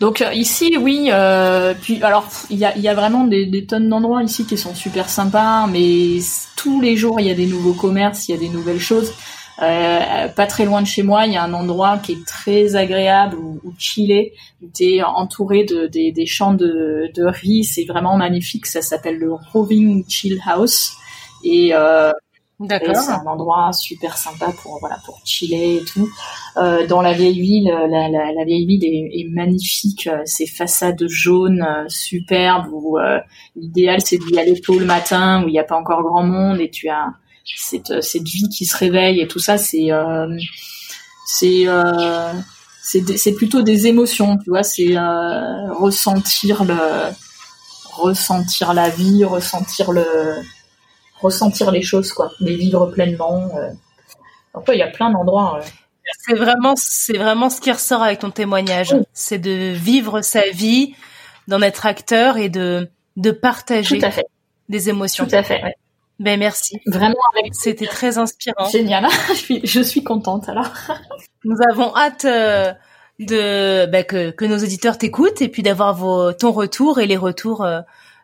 Donc euh, ici, oui. Euh, puis alors, il y a, il y a vraiment des, des tonnes d'endroits ici qui sont super sympas, mais tous les jours il y a des nouveaux commerces, il y a des nouvelles choses. Euh, pas très loin de chez moi, il y a un endroit qui est très agréable où, où chiller. T'es entouré de des, des champs de, de riz, c'est vraiment magnifique. Ça s'appelle le Roving Chill House et euh,
D'accord.
c'est un endroit super sympa pour voilà pour chiller et tout. Euh, dans la vieille ville, la, la, la vieille ville est, est magnifique. Ces façades jaunes euh, superbes. Où euh, l'idéal c'est d'y aller tôt le matin où il n'y a pas encore grand monde et tu as cette cette vie qui se réveille et tout ça. C'est euh, c'est euh, c'est plutôt des émotions, tu vois. C'est euh, ressentir le ressentir la vie, ressentir le ressentir les choses, quoi, les vivre pleinement. Euh. Ouais, il y a plein d'endroits. euh.
C'est vraiment, c'est vraiment ce qui ressort avec ton témoignage.
Oui.
C'est de vivre sa vie, d'en être acteur et de de partager des émotions.
tout à fait. ouais.
Ben merci.
Vraiment.
C'était très inspirant.
Génial. je suis, je suis contente alors.
Nous avons hâte euh, de bah, que, que nos auditeurs t'écoutent et puis d'avoir vos ton retour et les retours euh,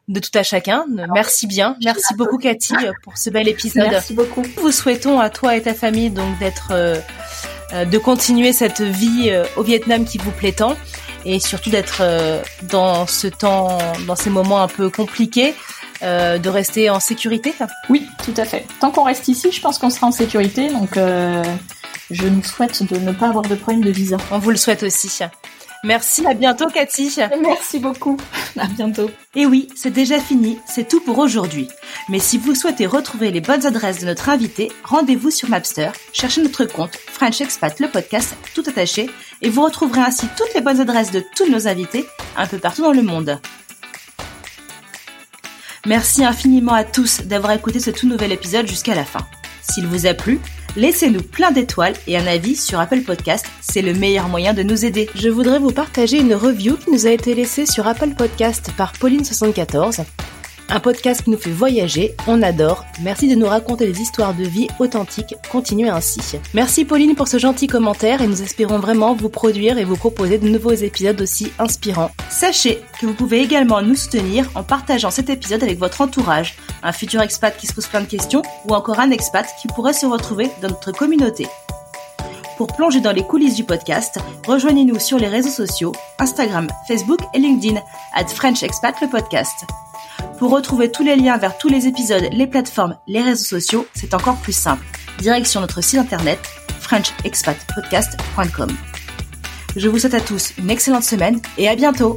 de tout à chacun. Merci bien. Merci beaucoup Cathy pour ce bel épisode.
Merci beaucoup.
Vous souhaitons à toi et ta famille donc d'être de continuer cette vie au Vietnam qui vous plaît tant et surtout d'être dans ce temps dans ces moments un peu compliqués euh, de rester en sécurité
Oui, tout à fait. Tant qu'on reste ici, je pense qu'on sera en sécurité, donc euh, je nous souhaite de ne pas avoir de problème de visa.
On vous le souhaite aussi. Merci, à bientôt Cathy.
Merci beaucoup. À bientôt.
Et oui, c'est déjà fini, c'est tout pour aujourd'hui. Mais si vous souhaitez retrouver les bonnes adresses de notre invité, rendez-vous sur Mapster, cherchez notre compte French Expat le podcast tout attaché et vous retrouverez ainsi toutes les bonnes adresses de tous nos invités un peu partout dans le monde. Merci infiniment à tous d'avoir écouté ce tout nouvel épisode jusqu'à la fin. S'il vous a plu, laissez-nous plein d'étoiles et un avis sur Apple Podcast, c'est le meilleur moyen de nous aider. Je voudrais vous partager une review qui nous a été laissée sur Apple Podcast par Pauline74 un podcast qui nous fait voyager, on adore. Merci de nous raconter des histoires de vie authentiques. Continuez ainsi. Merci Pauline pour ce gentil commentaire et nous espérons vraiment vous produire et vous proposer de nouveaux épisodes aussi inspirants. Sachez que vous pouvez également nous soutenir en partageant cet épisode avec votre entourage, un futur expat qui se pose plein de questions ou encore un expat qui pourrait se retrouver dans notre communauté. Pour plonger dans les coulisses du podcast, rejoignez-nous sur les réseaux sociaux, Instagram, Facebook et LinkedIn, at French Expat le podcast. Pour retrouver tous les liens vers tous les épisodes, les plateformes, les réseaux sociaux, c'est encore plus simple. Direction notre site internet frenchexpatpodcast.com. Je vous souhaite à tous une excellente semaine et à bientôt